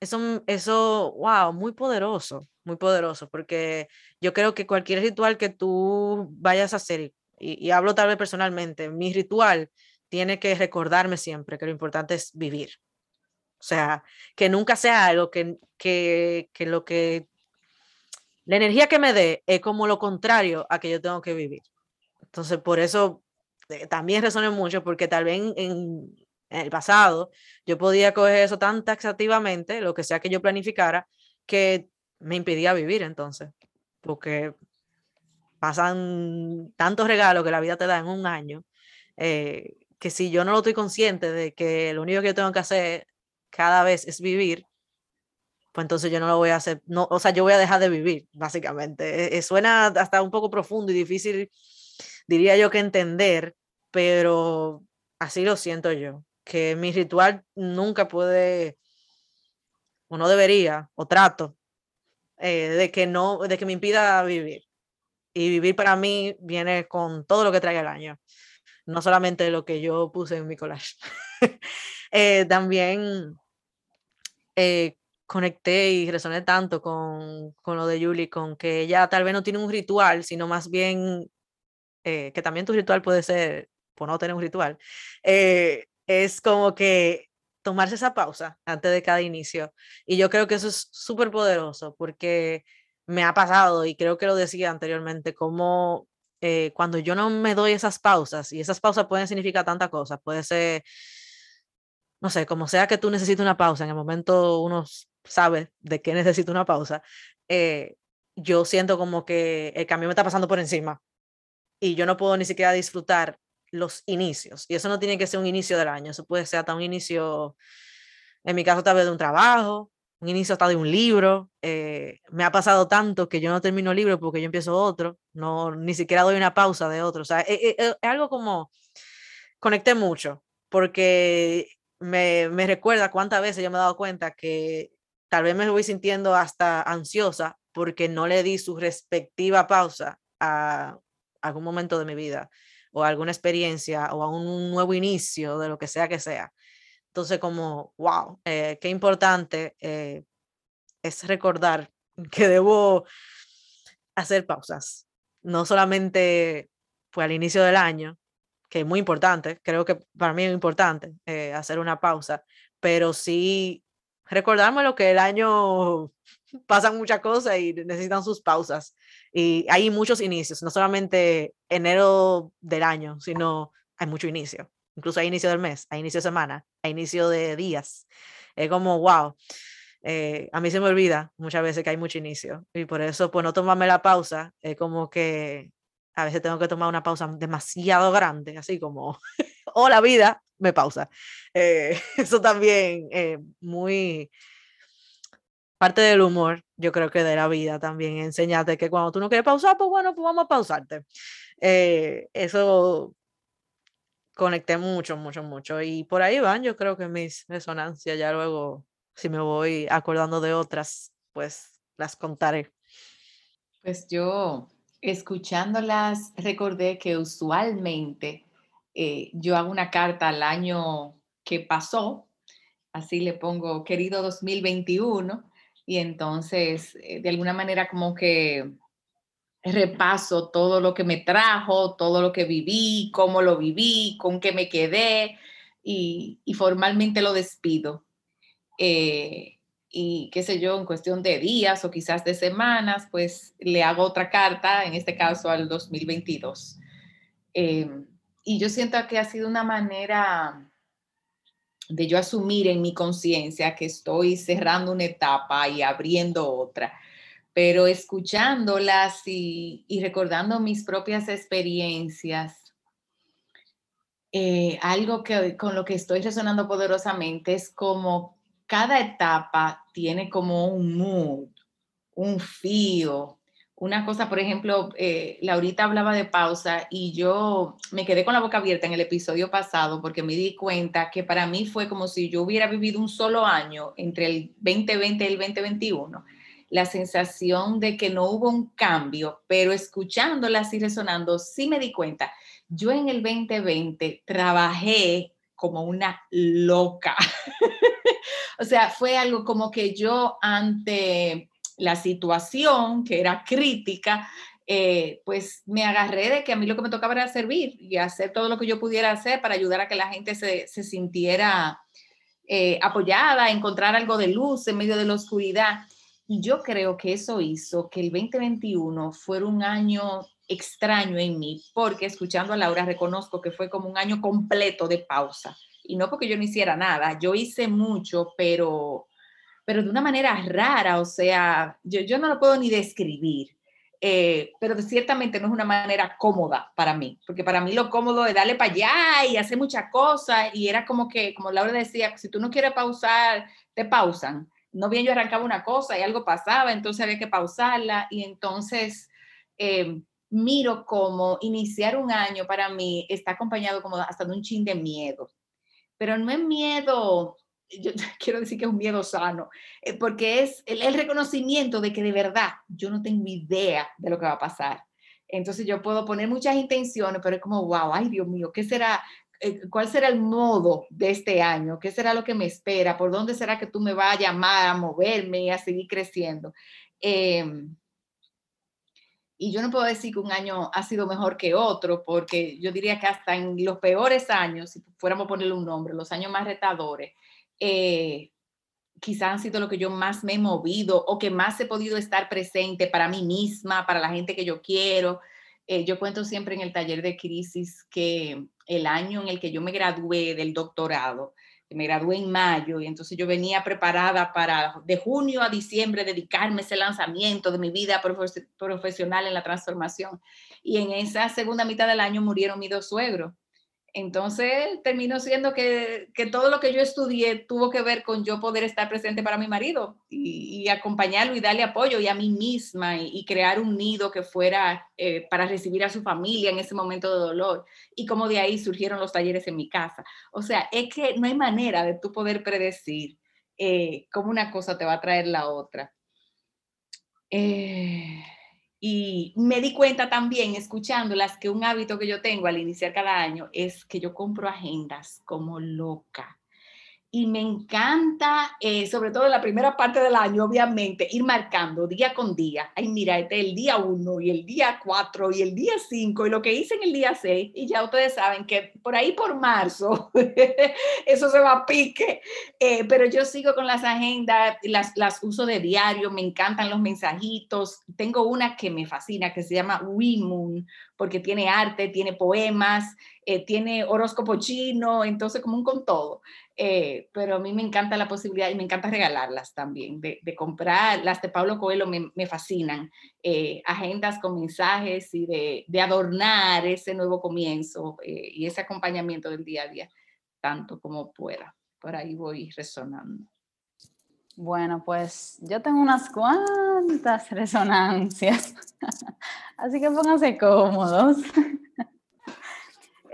eso, eso, wow, muy poderoso, muy poderoso, porque yo creo que cualquier ritual que tú vayas a hacer, y, hablo tal vez personalmente, mi ritual tiene que recordarme siempre que lo importante es vivir. O sea, que nunca sea algo que, que, que lo que la energía que me dé es como lo contrario a que yo tengo que vivir. Entonces, por eso eh, también resoné mucho, porque tal vez el pasado yo podía coger eso tan taxativamente, lo que sea que yo planificara, que me impedía vivir entonces, porque pasan tantos regalos que la vida te da en un año, eh, que si yo no lo estoy consciente de que lo único que yo tengo que hacer cada vez es vivir, pues entonces yo no lo voy a hacer, no, o sea, yo voy a dejar de vivir, básicamente. E, e, suena hasta un poco profundo y difícil, diría yo, que entender, pero así lo siento yo, que mi ritual nunca puede, o no debería, o trato, eh, de que no, de que me impida vivir. Y vivir para mí viene con todo lo que trae el año, no solamente lo que yo puse en mi collage. Eh, también eh, conecté y resoné tanto con, con, lo de Julie, con que ella tal vez no tiene un ritual, sino más bien eh, que también tu ritual puede ser, por no tener un ritual, eh, es como que tomarse esa pausa antes de cada inicio. Y yo creo que eso es súper poderoso porque me ha pasado, y creo que lo decía anteriormente, como eh, cuando yo no me doy esas pausas, y esas pausas pueden significar tantas cosas, puede ser, no sé, como sea que tú necesites una pausa, en el momento uno sabe de qué necesito una pausa, eh, yo siento como que el cambio me está pasando por encima y yo no puedo ni siquiera disfrutar los inicios. Y eso no tiene que ser un inicio del año, eso puede ser hasta un inicio, en mi caso tal vez de un trabajo, un inicio hasta de un libro. Eh, me ha pasado tanto que yo no termino libro porque yo empiezo otro, no, ni siquiera doy una pausa de otro. O sea, es, es algo como, conecté mucho porque me, me recuerda cuántas veces yo me he dado cuenta que tal vez me voy sintiendo hasta ansiosa porque no le di su respectiva pausa a algún momento de mi vida o alguna experiencia o a un nuevo inicio de lo que sea que sea. Entonces, como, wow, eh, qué importante eh, es recordar que debo hacer pausas, no solamente fue al inicio del año, que es muy importante, creo que para mí es importante eh, hacer una pausa, pero sí recordarme lo que el año pasan muchas cosas y necesitan sus pausas. Y hay muchos inicios, no solamente enero del año, sino hay mucho inicio. Incluso hay inicio del mes, hay inicio de semana, hay inicio de días. Es como, wow. Eh, a mí se me olvida muchas veces que hay mucho inicio. Y por eso, pues no tomarme la pausa, es como que a veces tengo que tomar una pausa demasiado grande, así como, o la vida me pausa. Eh, eso también es muy parte del humor, yo creo que de la vida también, enseñarte que cuando tú no quieres pausar, pues bueno, pues vamos a pausarte. Eh, eso conecté mucho, mucho, mucho. Y por ahí van, yo creo que mis resonancias, ya luego, si me voy acordando de otras, pues las contaré. Pues yo escuchándolas recordé que usualmente eh, yo hago una carta al año que pasó, así le pongo querido 2021, y entonces eh, de alguna manera como que repaso todo lo que me trajo, todo lo que viví, cómo lo viví, con qué me quedé, y, formalmente lo despido. Eh, y qué sé yo, en cuestión de días o quizás de semanas, pues le hago otra carta, en este caso al 2022. Em, y yo siento que ha sido una manera de yo asumir en mi conciencia que estoy cerrando una etapa y abriendo otra, pero escuchándolas y, recordando mis propias experiencias, eh, algo que con lo que estoy resonando poderosamente es como cada etapa tiene como un mood, un feel, una cosa, por ejemplo, eh, Laurita hablaba de pausa y yo me quedé con la boca abierta en el episodio pasado porque me di cuenta que para mí fue como si yo hubiera vivido un solo año entre el 2020 y el 2021. La sensación de que no hubo un cambio, pero escuchándolas y resonando, sí me di cuenta. Yo en el 2020 trabajé como una loca. O sea, fue algo como que yo ante la situación, que era crítica, eh, pues me agarré de que a mí lo que me tocaba era servir y hacer todo lo que yo pudiera hacer para ayudar a que la gente se, sintiera eh, apoyada, encontrar algo de luz en medio de la oscuridad. Y yo creo que eso hizo que el 2021 fuera un año extraño en mí, porque escuchando a Laura reconozco que fue como un año completo de pausa. Y no porque yo no hiciera nada, yo hice mucho, pero, pero de una manera rara, o sea, yo, no lo puedo ni describir. Eh, pero ciertamente no es una manera cómoda para mí, porque para mí lo cómodo es darle para allá y hacer muchas cosas, y era como que, como Laura decía, si tú no quieres pausar, te pausan. No bien yo arrancaba una cosa y algo pasaba, entonces había que pausarla, y entonces eh, miro como iniciar un año para mí está acompañado como hasta de un chin de miedo, pero no es miedo yo quiero decir que es un miedo sano, eh, porque es el, reconocimiento de que de verdad yo no tengo idea de lo que va a pasar. Entonces yo puedo poner muchas intenciones, pero es como, wow, ay Dios mío, ¿qué será? Eh, ¿Cuál será el modo de este año? ¿Qué será lo que me espera? ¿Por dónde será que tú me vas a llamar a moverme y a seguir creciendo? Em, y yo no puedo decir que un año ha sido mejor que otro, porque yo diría que hasta en los peores años, si fuéramos a ponerle un nombre, los años más retadores, eh, quizás han sido lo que yo más me he movido o que más he podido estar presente para mí misma, para la gente que yo quiero. Eh, yo cuento siempre en el taller de crisis que el año en el que yo me gradué del doctorado, me gradué en mayo y entonces yo venía preparada para de junio a diciembre dedicarme a ese lanzamiento de mi vida profesional en la transformación. Y en esa segunda mitad del año murieron mis dos suegros. Entonces terminó siendo que, todo lo que yo estudié tuvo que ver con yo poder estar presente para mi marido y, acompañarlo y darle apoyo y a mí misma y, crear un nido que fuera eh, para recibir a su familia en ese momento de dolor. Y como de ahí surgieron los talleres en mi casa. O sea, es que no hay manera de tú poder predecir eh, cómo una cosa te va a traer la otra. Eh, y me di cuenta también, escuchándolas, que un hábito que yo tengo al iniciar cada año es que yo compro agendas como loca y me encanta, eh, sobre todo en la primera parte del año, obviamente, ir marcando día con día. Ay, mira, este es el día 1 y el día 4 y el día 5 y lo que hice en el día 6. Y ya ustedes saben que por ahí por marzo eso se va a pique. Eh, pero yo sigo con las agendas, las, las uso de diario, me encantan los mensajitos. Tengo una que me fascina que se llama Moon porque tiene arte, tiene poemas, eh, tiene horóscopo chino, entonces como un con todo. Eh, pero a mí me encanta la posibilidad y me encanta regalarlas también, de, comprar. Las de Pablo Coelho me, fascinan, eh, agendas con mensajes y de, adornar ese nuevo comienzo y ese acompañamiento del día a día, tanto como pueda. Por ahí voy resonando. Bueno, pues yo tengo unas cuantas resonancias, así que pónganse cómodos.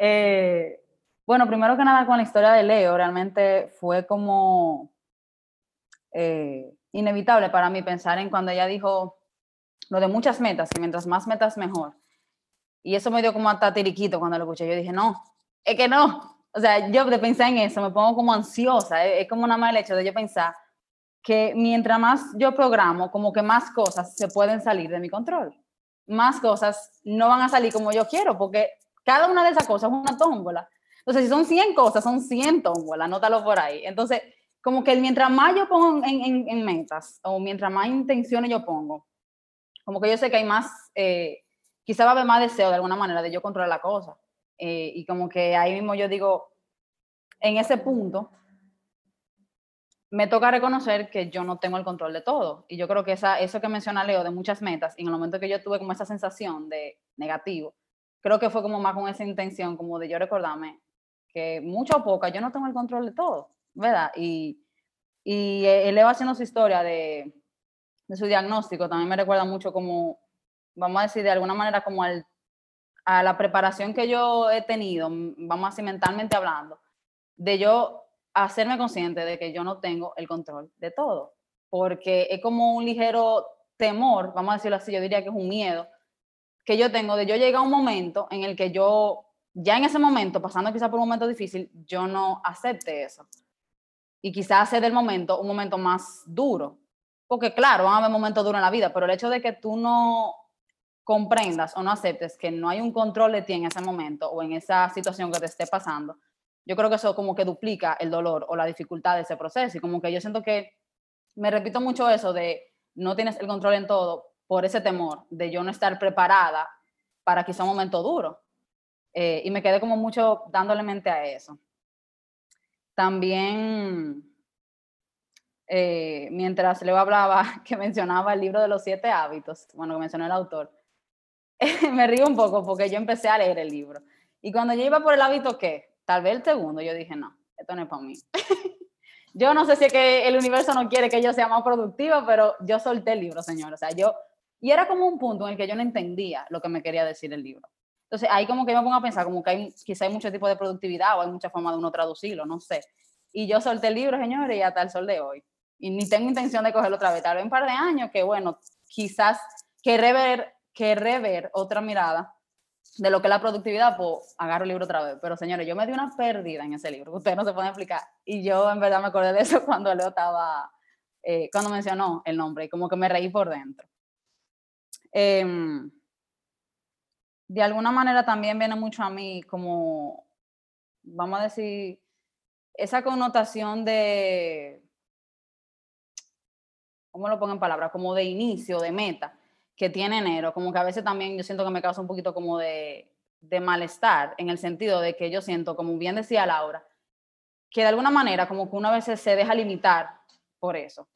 Eh, bueno, primero que nada con la historia de Leo, realmente fue como eh, inevitable para mí pensar en cuando ella dijo lo de muchas metas, que mientras más metas mejor. Y eso me dio como hasta tiriquito cuando lo escuché. Yo dije, no, es que no. O sea, yo de pensar en eso me pongo como ansiosa. Es, como nada más el hecho de yo pensar que mientras más yo programo, como que más cosas se pueden salir de mi control. Más cosas no van a salir como yo quiero, porque cada una de esas cosas es una tómbola. Entonces, si son 100 cosas, son 100 tómbolas, anótalo por ahí. Entonces, como que mientras más yo pongo en, en, metas, o mientras más intenciones yo pongo, como que yo sé que hay más, eh, quizá va a haber más deseo de alguna manera de yo controlar la cosa. Eh, y como que ahí mismo yo digo, en ese punto, me toca reconocer que yo no tengo el control de todo. Y yo creo que esa, eso que menciona Leo de muchas metas, y en el momento que yo tuve como esa sensación de negativo, creo que fue como más con esa intención, como de yo recordarme que mucho o poca, yo no tengo el control de todo, ¿verdad? Y, y eh, Leo haciendo su historia de, de su diagnóstico, también me recuerda mucho como, vamos a decir, de alguna manera como al, a la preparación que yo he tenido, vamos a decir, mentalmente hablando, de yo hacerme consciente de que yo no tengo el control de todo, porque es como un ligero temor, vamos a decirlo así, yo diría que es un miedo que yo tengo de yo llegar a un momento en el que yo, ya en ese momento, pasando quizá por un momento difícil, yo no acepte eso. Y quizás hacer del momento un momento más duro. Porque claro, van a haber momentos duros en la vida, pero el hecho de que tú no comprendas o no aceptes que no hay un control de ti en ese momento o en esa situación que te esté pasando, yo creo que eso como que duplica el dolor o la dificultad de ese proceso. Y como que yo siento que me repito mucho eso de no tienes el control en todo por ese temor de yo no estar preparada para quizá un momento duro. Eh, y me quedé como mucho dándole mente a eso. También, eh, mientras Leo hablaba, que mencionaba el libro de los siete hábitos, bueno, que mencionó el autor, me río un poco porque yo empecé a leer el libro. Y cuando yo iba por el hábito que, tal vez el segundo, yo dije, no, esto no es para mí. yo no sé si es que el universo no quiere que yo sea más productiva, pero yo solté el libro, señor. O sea, yo, y era como un punto en el que yo no entendía lo que me quería decir el libro. Entonces ahí como que me pongo a pensar, como que hay, quizá hay mucho tipo de productividad o hay mucha forma de uno traducirlo, no sé. Y yo solté el libro, señores, y hasta el sol de hoy. Y ni tengo intención de cogerlo otra vez, tal vez un par de años, que bueno, quizás querré ver, querré ver otra mirada de lo que es la productividad, pues agarro el libro otra vez. Pero señores, yo me di una pérdida en ese libro, ustedes no se pueden explicar. Y yo en verdad me acordé de eso cuando Leo estaba, eh, cuando mencionó el nombre, y como que me reí por dentro. Em, de alguna manera también viene mucho a mí como, vamos a decir, esa connotación de, ¿cómo lo pongo en palabras? Como de inicio, de meta, que tiene enero, como que a veces también yo siento que me causa un poquito como de, de malestar, en el sentido de que yo siento, como bien decía Laura, que de alguna manera como que uno a veces se deja limitar por eso.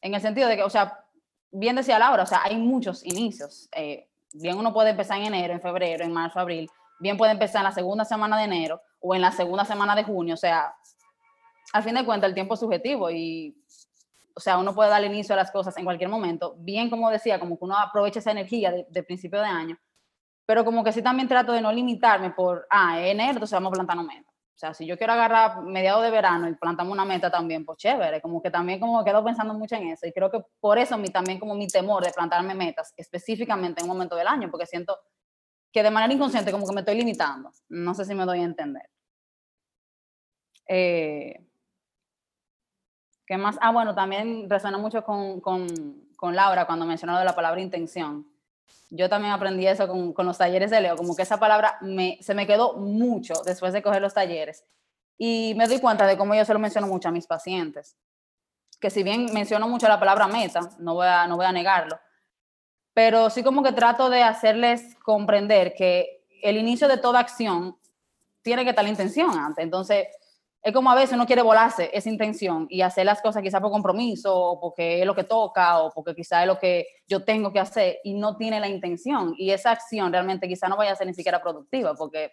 En el sentido de que, o sea, bien decía Laura, o sea, hay muchos inicios. Eh, bien uno puede empezar en enero, en febrero, en marzo, abril, bien puede empezar en la segunda semana de enero o en la segunda semana de junio, o sea, al fin de cuentas el tiempo es subjetivo y, o sea, uno puede darle inicio a las cosas en cualquier momento, bien como decía, como que uno aprovecha esa energía de, principio de año, pero como que sí también trato de no limitarme por, ah, enero, entonces vamos plantando meta. O sea, si yo quiero agarrar mediados de verano y plantamos una meta también, pues chévere, como que también como quedo pensando mucho en eso y creo que por eso mi, también como mi temor de plantarme metas específicamente en un momento del año, porque siento que de manera inconsciente como que me estoy limitando. No sé si me doy a entender. Eh, ¿Qué más? Ah, bueno, también resuena mucho con, con, con Laura cuando mencionó la palabra intención. Yo también aprendí eso con, con, los talleres de Leo, como que esa palabra me, se me quedó mucho después de coger los talleres. Y me doy cuenta de cómo yo se lo menciono mucho a mis pacientes. Que si bien menciono mucho la palabra meta, no voy a, no voy a negarlo, pero sí como que trato de hacerles comprender que el inicio de toda acción tiene que estar la intención antes. Entonces, es como a veces uno quiere volarse esa intención y hacer las cosas quizá por compromiso o porque es lo que toca o porque quizá es lo que yo tengo que hacer y no tiene la intención y esa acción realmente quizá no vaya a ser ni siquiera productiva porque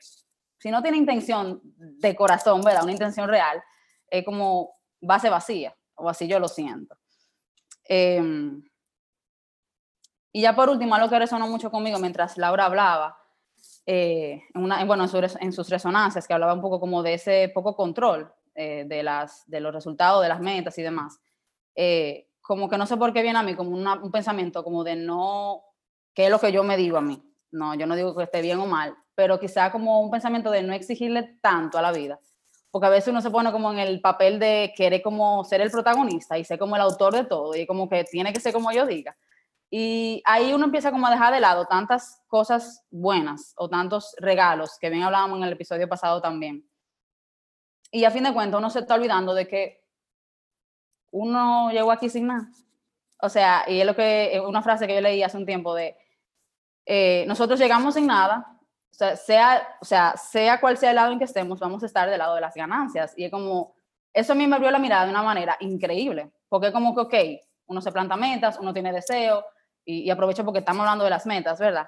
si no tiene intención de corazón, ¿verdad? Una intención real, es como base vacía o así yo lo siento. Em, y ya por último, algo que resonó mucho conmigo mientras Laura hablaba, eh, en una, bueno, en, sus resonancias, que hablaba un poco como de ese poco control eh, de, las, de los resultados, de las metas y demás. Eh, como que no sé por qué viene a mí como un pensamiento como de no, ¿qué es lo que yo me digo a mí? No, yo no digo que esté bien o mal, pero quizá como un pensamiento de no exigirle tanto a la vida. Porque a veces uno se pone como en el papel de querer como ser el protagonista y ser como el autor de todo y como que tiene que ser como yo diga. Y ahí uno empieza como a dejar de lado tantas cosas buenas o tantos regalos que bien hablábamos en el episodio pasado también. Y a fin de cuentas uno se está olvidando de que uno llegó aquí sin nada. O sea, y es lo que una frase que yo leí hace un tiempo de eh, nosotros llegamos sin nada, o sea, sea, o sea, sea cual sea el lado en que estemos, vamos a estar del lado de las ganancias. Y es como, eso a mí me abrió la mirada de una manera increíble, porque como que, ok, uno se planta metas, uno tiene deseo, y, aprovecho porque estamos hablando de las metas, ¿verdad?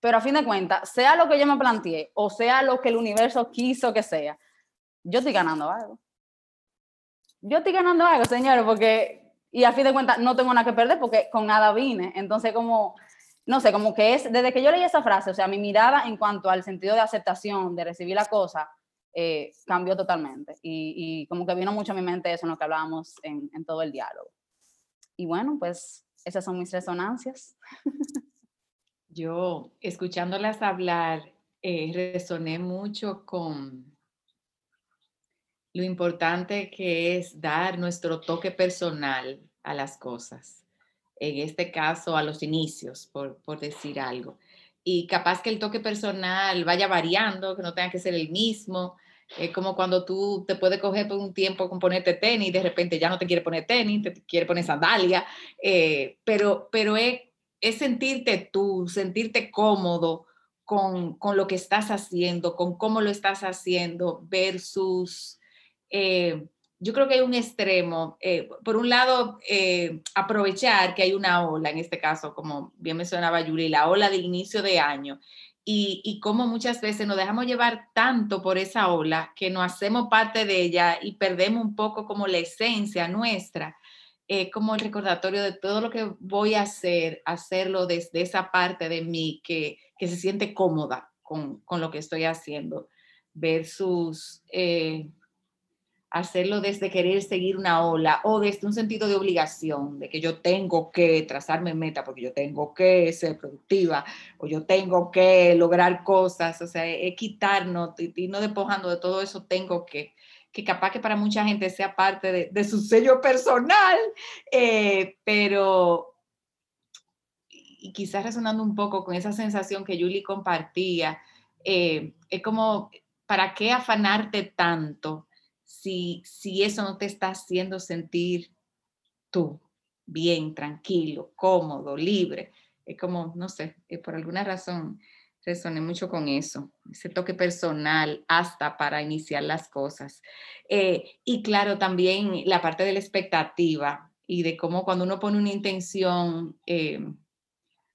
Pero a fin de cuentas, sea lo que yo me planteé o sea lo que el universo quiso que sea, yo estoy ganando algo. Yo estoy ganando algo, señores, porque, y a fin de cuentas, no tengo nada que perder porque con nada vine. Entonces, como, no sé, como que es, desde que yo leí esa frase, o sea, mi mirada en cuanto al sentido de aceptación, de recibir la cosa, eh, cambió totalmente. Y, como que vino mucho a mi mente eso en lo que hablábamos en, en todo el diálogo. Y bueno, pues esas son mis resonancias. Yo, escuchándolas hablar, eh, resoné mucho con lo importante que es dar nuestro toque personal a las cosas. En este caso, a los inicios, por, por decir algo. Y capaz que el toque personal vaya variando, que no tenga que ser el mismo, Es como cuando tú te puedes coger por un tiempo con ponerte tenis, de repente ya no te quiere poner tenis, te quiere poner sandalia, eh, pero, pero es, es, sentirte tú, sentirte cómodo con, con, lo que estás haciendo, con cómo lo estás haciendo, versus, eh, yo creo que hay un extremo, eh, por un lado, aprovechar que hay una ola, en este caso, como bien mencionaba Yuri, la ola de inicio de año, y, y cómo muchas veces nos dejamos llevar tanto por esa ola que no hacemos parte de ella y perdemos un poco como la esencia nuestra, eh, como el recordatorio de todo lo que voy a hacer, hacerlo desde esa parte de mí que, que se siente cómoda con, con, lo que estoy haciendo, versus eh, hacerlo desde querer seguir una ola o desde un sentido de obligación, de que yo tengo que trazarme meta porque yo tengo que ser productiva o yo tengo que lograr cosas, o sea, es quitarnos y no despojando de todo eso, tengo que, que capaz que para mucha gente sea parte de, de su sello personal, eh, pero y quizás resonando un poco con esa sensación que Julie compartía, eh, es como, ¿para qué afanarte tanto? Si, si eso no te está haciendo sentir tú bien, tranquilo, cómodo, libre. Es como, no sé, eh, por alguna razón resoné mucho con eso, ese toque personal hasta para iniciar las cosas. Eh, y claro, también la parte de la expectativa y de cómo cuando uno pone una intención, eh,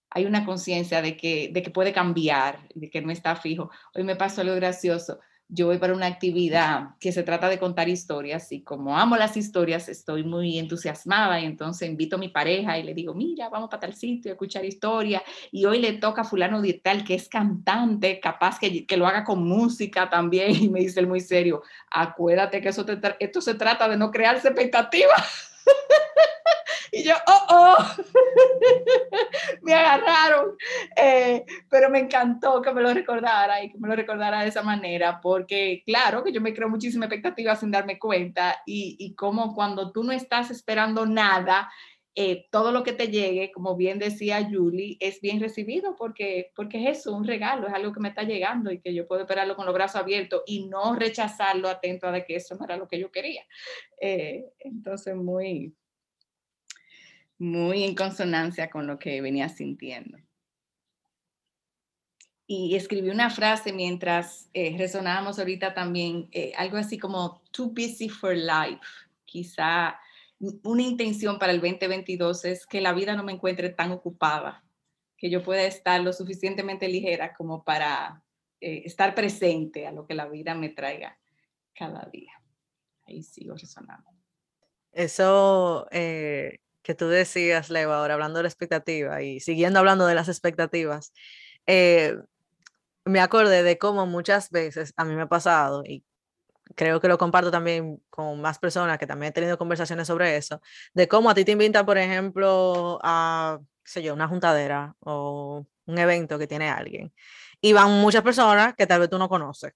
hay una conciencia de que, de que puede cambiar, de que no está fijo. Hoy me pasó algo gracioso yo voy para una actividad que se trata de contar historias y como amo las historias, estoy muy entusiasmada y entonces invito a mi pareja y le digo, mira, vamos para tal sitio a escuchar historia y hoy le toca a fulano de tal que es cantante, capaz que, que lo haga con música también y me dice él muy serio, acuérdate que eso esto se trata de no crearse expectativas. Y yo, oh, oh, me agarraron. Eh, pero me encantó que me lo recordara y que me lo recordara de esa manera, porque claro que yo me creo muchísima expectativa sin darme cuenta y, y como cuando tú no estás esperando nada, eh, todo lo que te llegue, como bien decía Julie, es bien recibido porque, porque es eso, un regalo, es algo que me está llegando y que yo puedo esperarlo con los brazos abiertos y no rechazarlo atento a de que eso no era lo que yo quería. Eh, entonces, muy, muy en consonancia con lo que venía sintiendo. Y escribí una frase mientras eh, resonábamos ahorita también, eh, algo así como too busy for life. Quizá una intención para el 2022 es que la vida no me encuentre tan ocupada, que yo pueda estar lo suficientemente ligera como para eh, estar presente a lo que la vida me traiga cada día. Ahí sigo resonando. Eso eh, que tú decías, Leo, ahora hablando de la expectativa y siguiendo hablando de las expectativas, eh, me acordé de cómo muchas veces a mí me ha pasado, y creo que lo comparto también con más personas que también he tenido conversaciones sobre eso, de cómo a ti te invitan, por ejemplo, a, sé yo, una juntadera o un evento que tiene alguien, y van muchas personas que tal vez tú no conoces.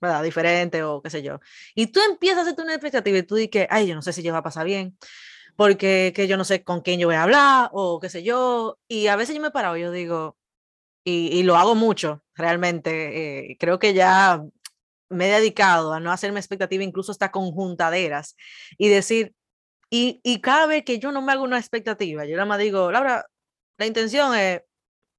¿verdad? Diferente o qué sé yo. Y tú empiezas a hacerte una expectativa y tú dices, ay, yo no sé si yo va a pasar bien, porque que yo no sé con quién yo voy a hablar o qué sé yo. Y a veces yo me he parado, yo digo, y, y lo hago mucho realmente, eh, creo que ya me he dedicado a no hacerme expectativa, incluso hasta con juntaderas, y decir, y, y cada vez que yo no me hago una expectativa, yo nada más digo, Laura, la intención es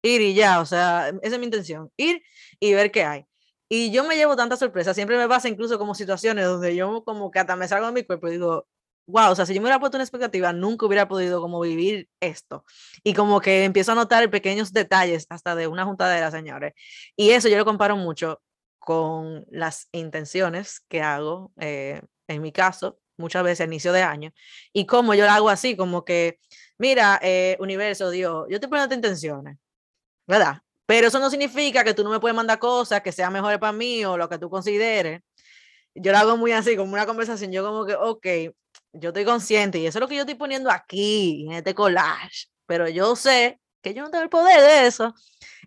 ir y ya, o sea, esa es mi intención, ir y ver qué hay. Y yo me llevo tanta sorpresa, siempre me pasa incluso como situaciones donde yo como que hasta me salgo de mi cuerpo y digo, wow, o sea, si yo me hubiera puesto una expectativa, nunca hubiera podido como vivir esto. Y como que empiezo a notar pequeños detalles hasta de una juntadera, señores. Y eso yo lo comparo mucho con las intenciones que hago, eh, en mi caso, muchas veces a inicio de año, y como yo lo hago así, como que, mira, eh, universo, Dios, yo te pongo tus intenciones, ¿verdad? Pero eso no significa que tú no me puedes mandar cosas que sean mejores para mí o lo que tú consideres. Yo lo hago muy así, como una conversación, yo como que, ok, yo estoy consciente y eso es lo que yo estoy poniendo aquí, en este collage, pero yo sé que yo no tengo el poder de eso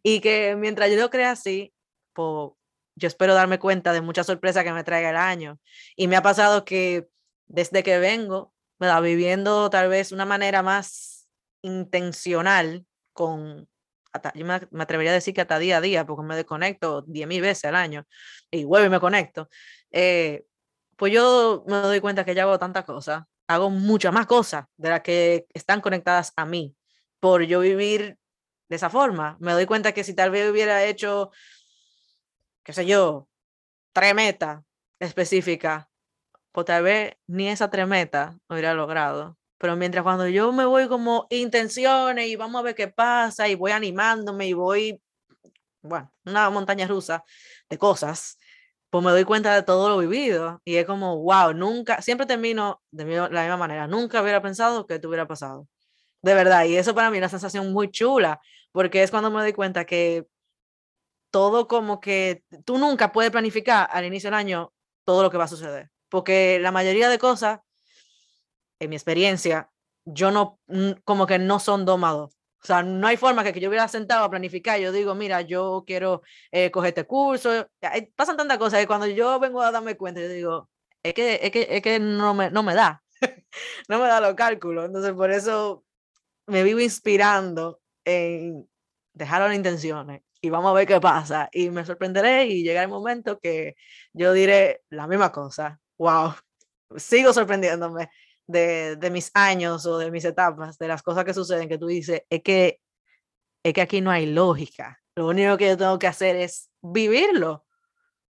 y que mientras yo lo crea así, pues yo espero darme cuenta de muchas sorpresas que me traiga el año. Y me ha pasado que desde que vengo, viviendo tal vez una manera más intencional con hasta, yo me, atrevería a decir que hasta día a día, porque me desconecto 10.000 veces al año y vuelvo y me conecto, eh, pues yo me doy cuenta que ya hago tantas cosas, hago muchas más cosas de las que están conectadas a mí, por yo vivir de esa forma. Me doy cuenta que si tal vez hubiera hecho, qué sé yo, tres metas específicas, pues tal vez ni esa tres metas hubiera logrado. Pero mientras cuando yo me voy como intenciones y vamos a ver qué pasa y voy animándome y voy, bueno, una montaña rusa de cosas, pues me doy cuenta de todo lo vivido y es como, wow, nunca, siempre termino de la misma manera, nunca hubiera pensado que esto hubiera pasado. De verdad, y eso para mí es una sensación muy chula, porque es cuando me doy cuenta que todo como que tú nunca puedes planificar al inicio del año todo lo que va a suceder, porque la mayoría de cosas en mi experiencia, yo no, como que no son domados. O sea, no hay forma que, que yo hubiera sentado a planificar. Yo digo, mira, yo quiero eh, coger este curso. Pasan tantas cosas y cuando yo vengo a darme cuenta, yo digo, es que, es que, es que no, me, no me da. no me da los cálculos. Entonces, por eso me vivo inspirando en dejar las intenciones y vamos a ver qué pasa. Y me sorprenderé y llegará el momento que yo diré la misma cosa. Wow, sigo sorprendiéndome de, mis años o de mis etapas, de las cosas que suceden, que tú dices, es que, es que aquí no hay lógica. Lo único que yo tengo que hacer es vivirlo.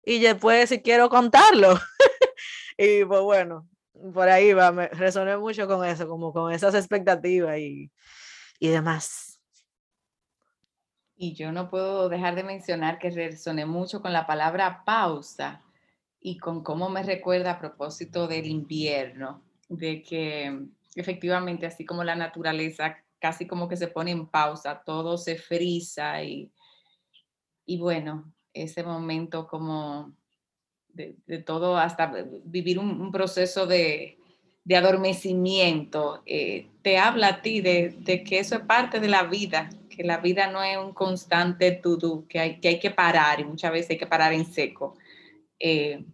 Y después si quiero contarlo. y pues bueno, por ahí va, me resoné mucho con eso, como con esas expectativas y, y demás. Y yo no puedo dejar de mencionar que resoné mucho con la palabra pausa y con cómo me recuerda a propósito del invierno de que efectivamente, así como la naturaleza casi como que se pone en pausa, todo se frisa y, y bueno, ese momento como de, todo, hasta vivir un, proceso de, de adormecimiento, eh, te habla a ti de, de, que eso es parte de la vida, que la vida no es un constante to que hay, que hay que parar y muchas veces hay que parar en seco. Eh,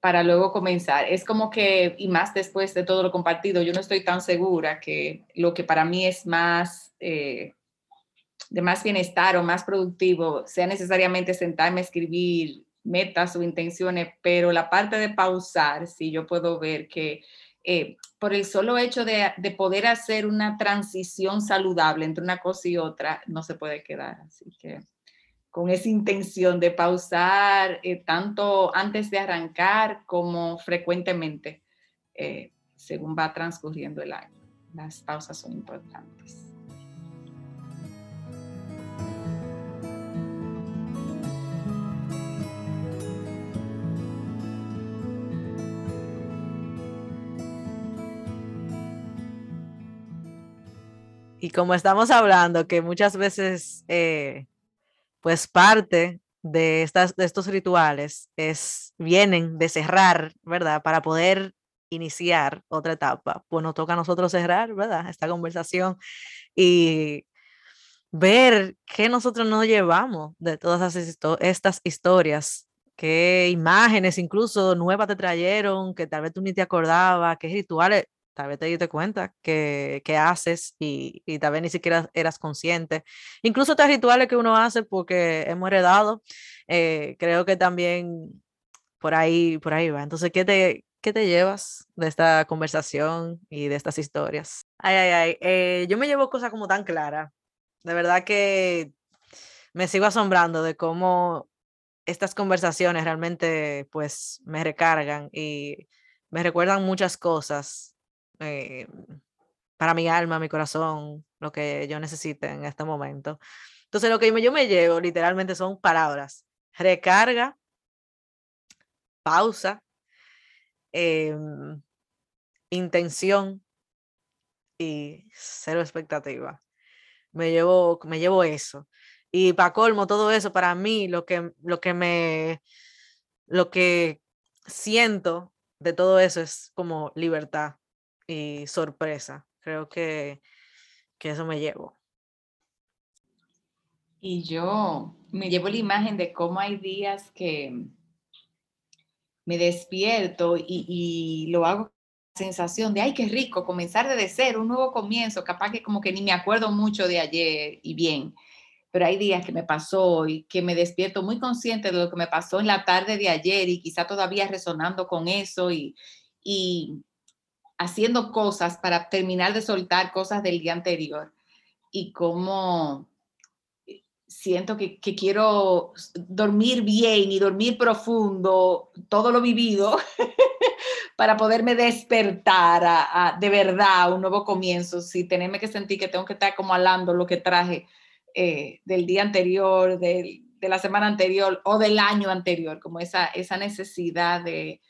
para luego comenzar. Es como que, y más después de todo lo compartido, yo no estoy tan segura que lo que para mí es más, eh, de más bienestar o más productivo, sea necesariamente sentarme a escribir metas o intenciones, pero la parte de pausar, si yo puedo ver que eh, por el solo hecho de, de, poder hacer una transición saludable entre una cosa y otra, no se puede quedar. Así que con esa intención de pausar eh, tanto antes de arrancar como frecuentemente eh, según va transcurriendo el año. Las pausas son importantes. Y como estamos hablando, que muchas veces eh, pues parte de, estas, de estos rituales es, vienen de cerrar, ¿verdad? Para poder iniciar otra etapa. Pues nos toca a nosotros cerrar, ¿verdad? Esta conversación y ver qué nosotros nos llevamos de todas estas historias, qué imágenes incluso nuevas te trajeron, que tal vez tú ni te acordabas, qué rituales tal vez te diste cuenta que, haces y, y, tal vez ni siquiera eras consciente. Incluso estos rituales que uno hace porque hemos heredado, eh, creo que también por ahí, por ahí va. Entonces, ¿qué te, ¿qué te llevas de esta conversación y de estas historias? Ay, ay, ay. Eh, yo me llevo cosas como tan claras. De verdad que me sigo asombrando de cómo estas conversaciones realmente pues me recargan y me recuerdan muchas cosas eh, para mi alma, mi corazón, lo que yo necesite en este momento. Entonces, lo que yo me llevo literalmente son palabras. Recarga, pausa, em, intención y cero expectativa. Me llevo, me llevo eso. Y para colmo, todo eso, para mí, lo que, lo que me, lo que siento de todo eso es como libertad y sorpresa. Creo que, que eso me llevo. Y yo me llevo la imagen de cómo hay días que me despierto y, y, lo hago sensación de, ay, qué rico, comenzar desde cero, un nuevo comienzo, capaz que como que ni me acuerdo mucho de ayer y bien, pero hay días que me pasó y que me despierto muy consciente de lo que me pasó en la tarde de ayer y quizá todavía resonando con eso y, y haciendo cosas para terminar de soltar cosas del día anterior. Y cómo siento que, quiero dormir bien y dormir profundo, todo lo vivido, para poderme despertar a, de verdad un nuevo comienzo, si tenerme que sentir que tengo que estar como alando lo que traje eh, del día anterior, de la semana anterior o del año anterior, como esa, esa necesidad de,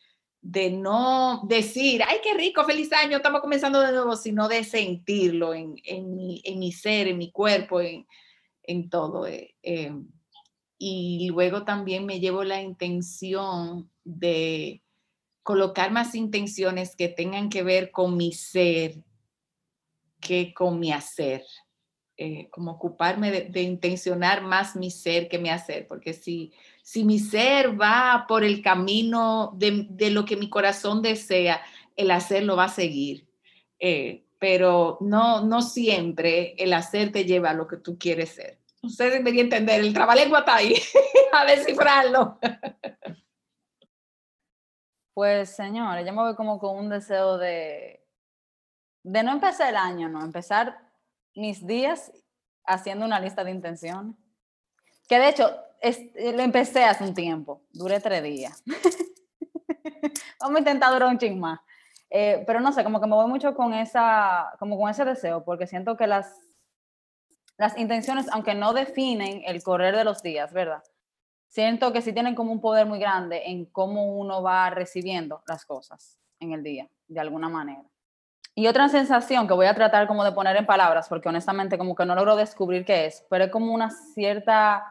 de no decir, ay, qué rico, feliz año, estamos comenzando de nuevo, sino de sentirlo en, en, mi, en mi, ser, en mi cuerpo, en, en todo. Eh, em, y luego también me llevo la intención de colocar más intenciones que tengan que ver con mi ser que con mi hacer. Eh, como ocuparme de, intencionar más mi ser que mi hacer, porque si, si mi ser va por el camino de, lo que mi corazón desea, el hacer lo va a seguir. Eh, pero no, no siempre el hacer te lleva a lo que tú quieres ser. Ustedes deberían entender, el trabalengua está ahí, a descifrarlo. Pues señores, yo me voy como con un deseo de, de no empezar el año, no, empezar mis días haciendo una lista de intenciones. Que de hecho, lo empecé hace un tiempo, duré tres días. Vamos a intentar durar un ching más. Eh, pero no sé, como que me voy mucho con, esa, como con ese deseo, porque siento que las, las intenciones, aunque no definen el correr de los días, ¿verdad? Siento que sí tienen como un poder muy grande en cómo uno va recibiendo las cosas en el día, de alguna manera. Y otra sensación que voy a tratar como de poner en palabras, porque honestamente como que no logro descubrir qué es, pero es como una cierta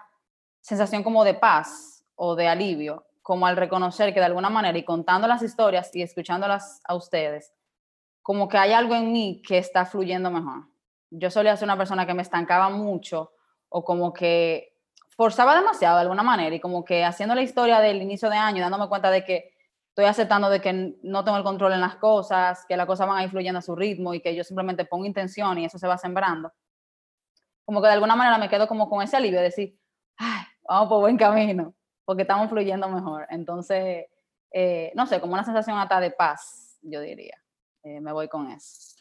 sensación como de paz o de alivio, como al reconocer que de alguna manera y contando las historias y escuchándolas a ustedes, como que hay algo en mí que está fluyendo mejor. Yo solía ser una persona que me estancaba mucho o como que forzaba demasiado de alguna manera y como que haciendo la historia del inicio de año, dándome cuenta de que estoy aceptando de que no tengo el control en las cosas, que las cosas van a ir fluyendo a su ritmo y que yo simplemente pongo intención y eso se va sembrando. Como que de alguna manera me quedo como con ese alivio de decir, ay, vamos por buen camino, porque estamos fluyendo mejor. Entonces, eh, no sé, como una sensación hasta de paz, yo diría. Eh, me voy con eso.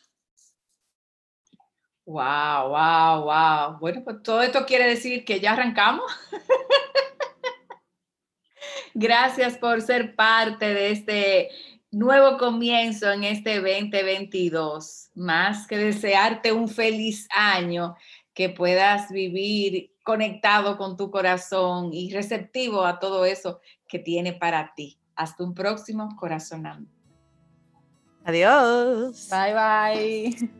Wow, wow, wow. Bueno, pues todo esto quiere decir que ya arrancamos. Gracias por ser parte de este nuevo comienzo en este 2022. Más que desearte un feliz año, que puedas vivir conectado con tu corazón y receptivo a todo eso que tiene para ti. Hasta un próximo corazonando. Adiós. Bye bye.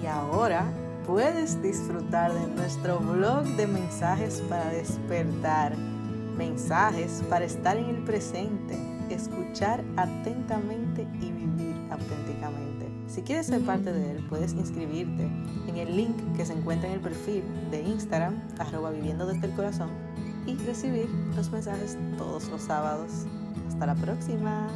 Y ahora puedes disfrutar de nuestro blog de mensajes para despertar, mensajes para estar en el presente, escuchar atentamente y vivir. Si quieres ser parte de él, puedes inscribirte en el link que se encuentra en el perfil de Instagram, arroba viviendo desde el corazón, y recibir los mensajes todos los sábados. Hasta la próxima.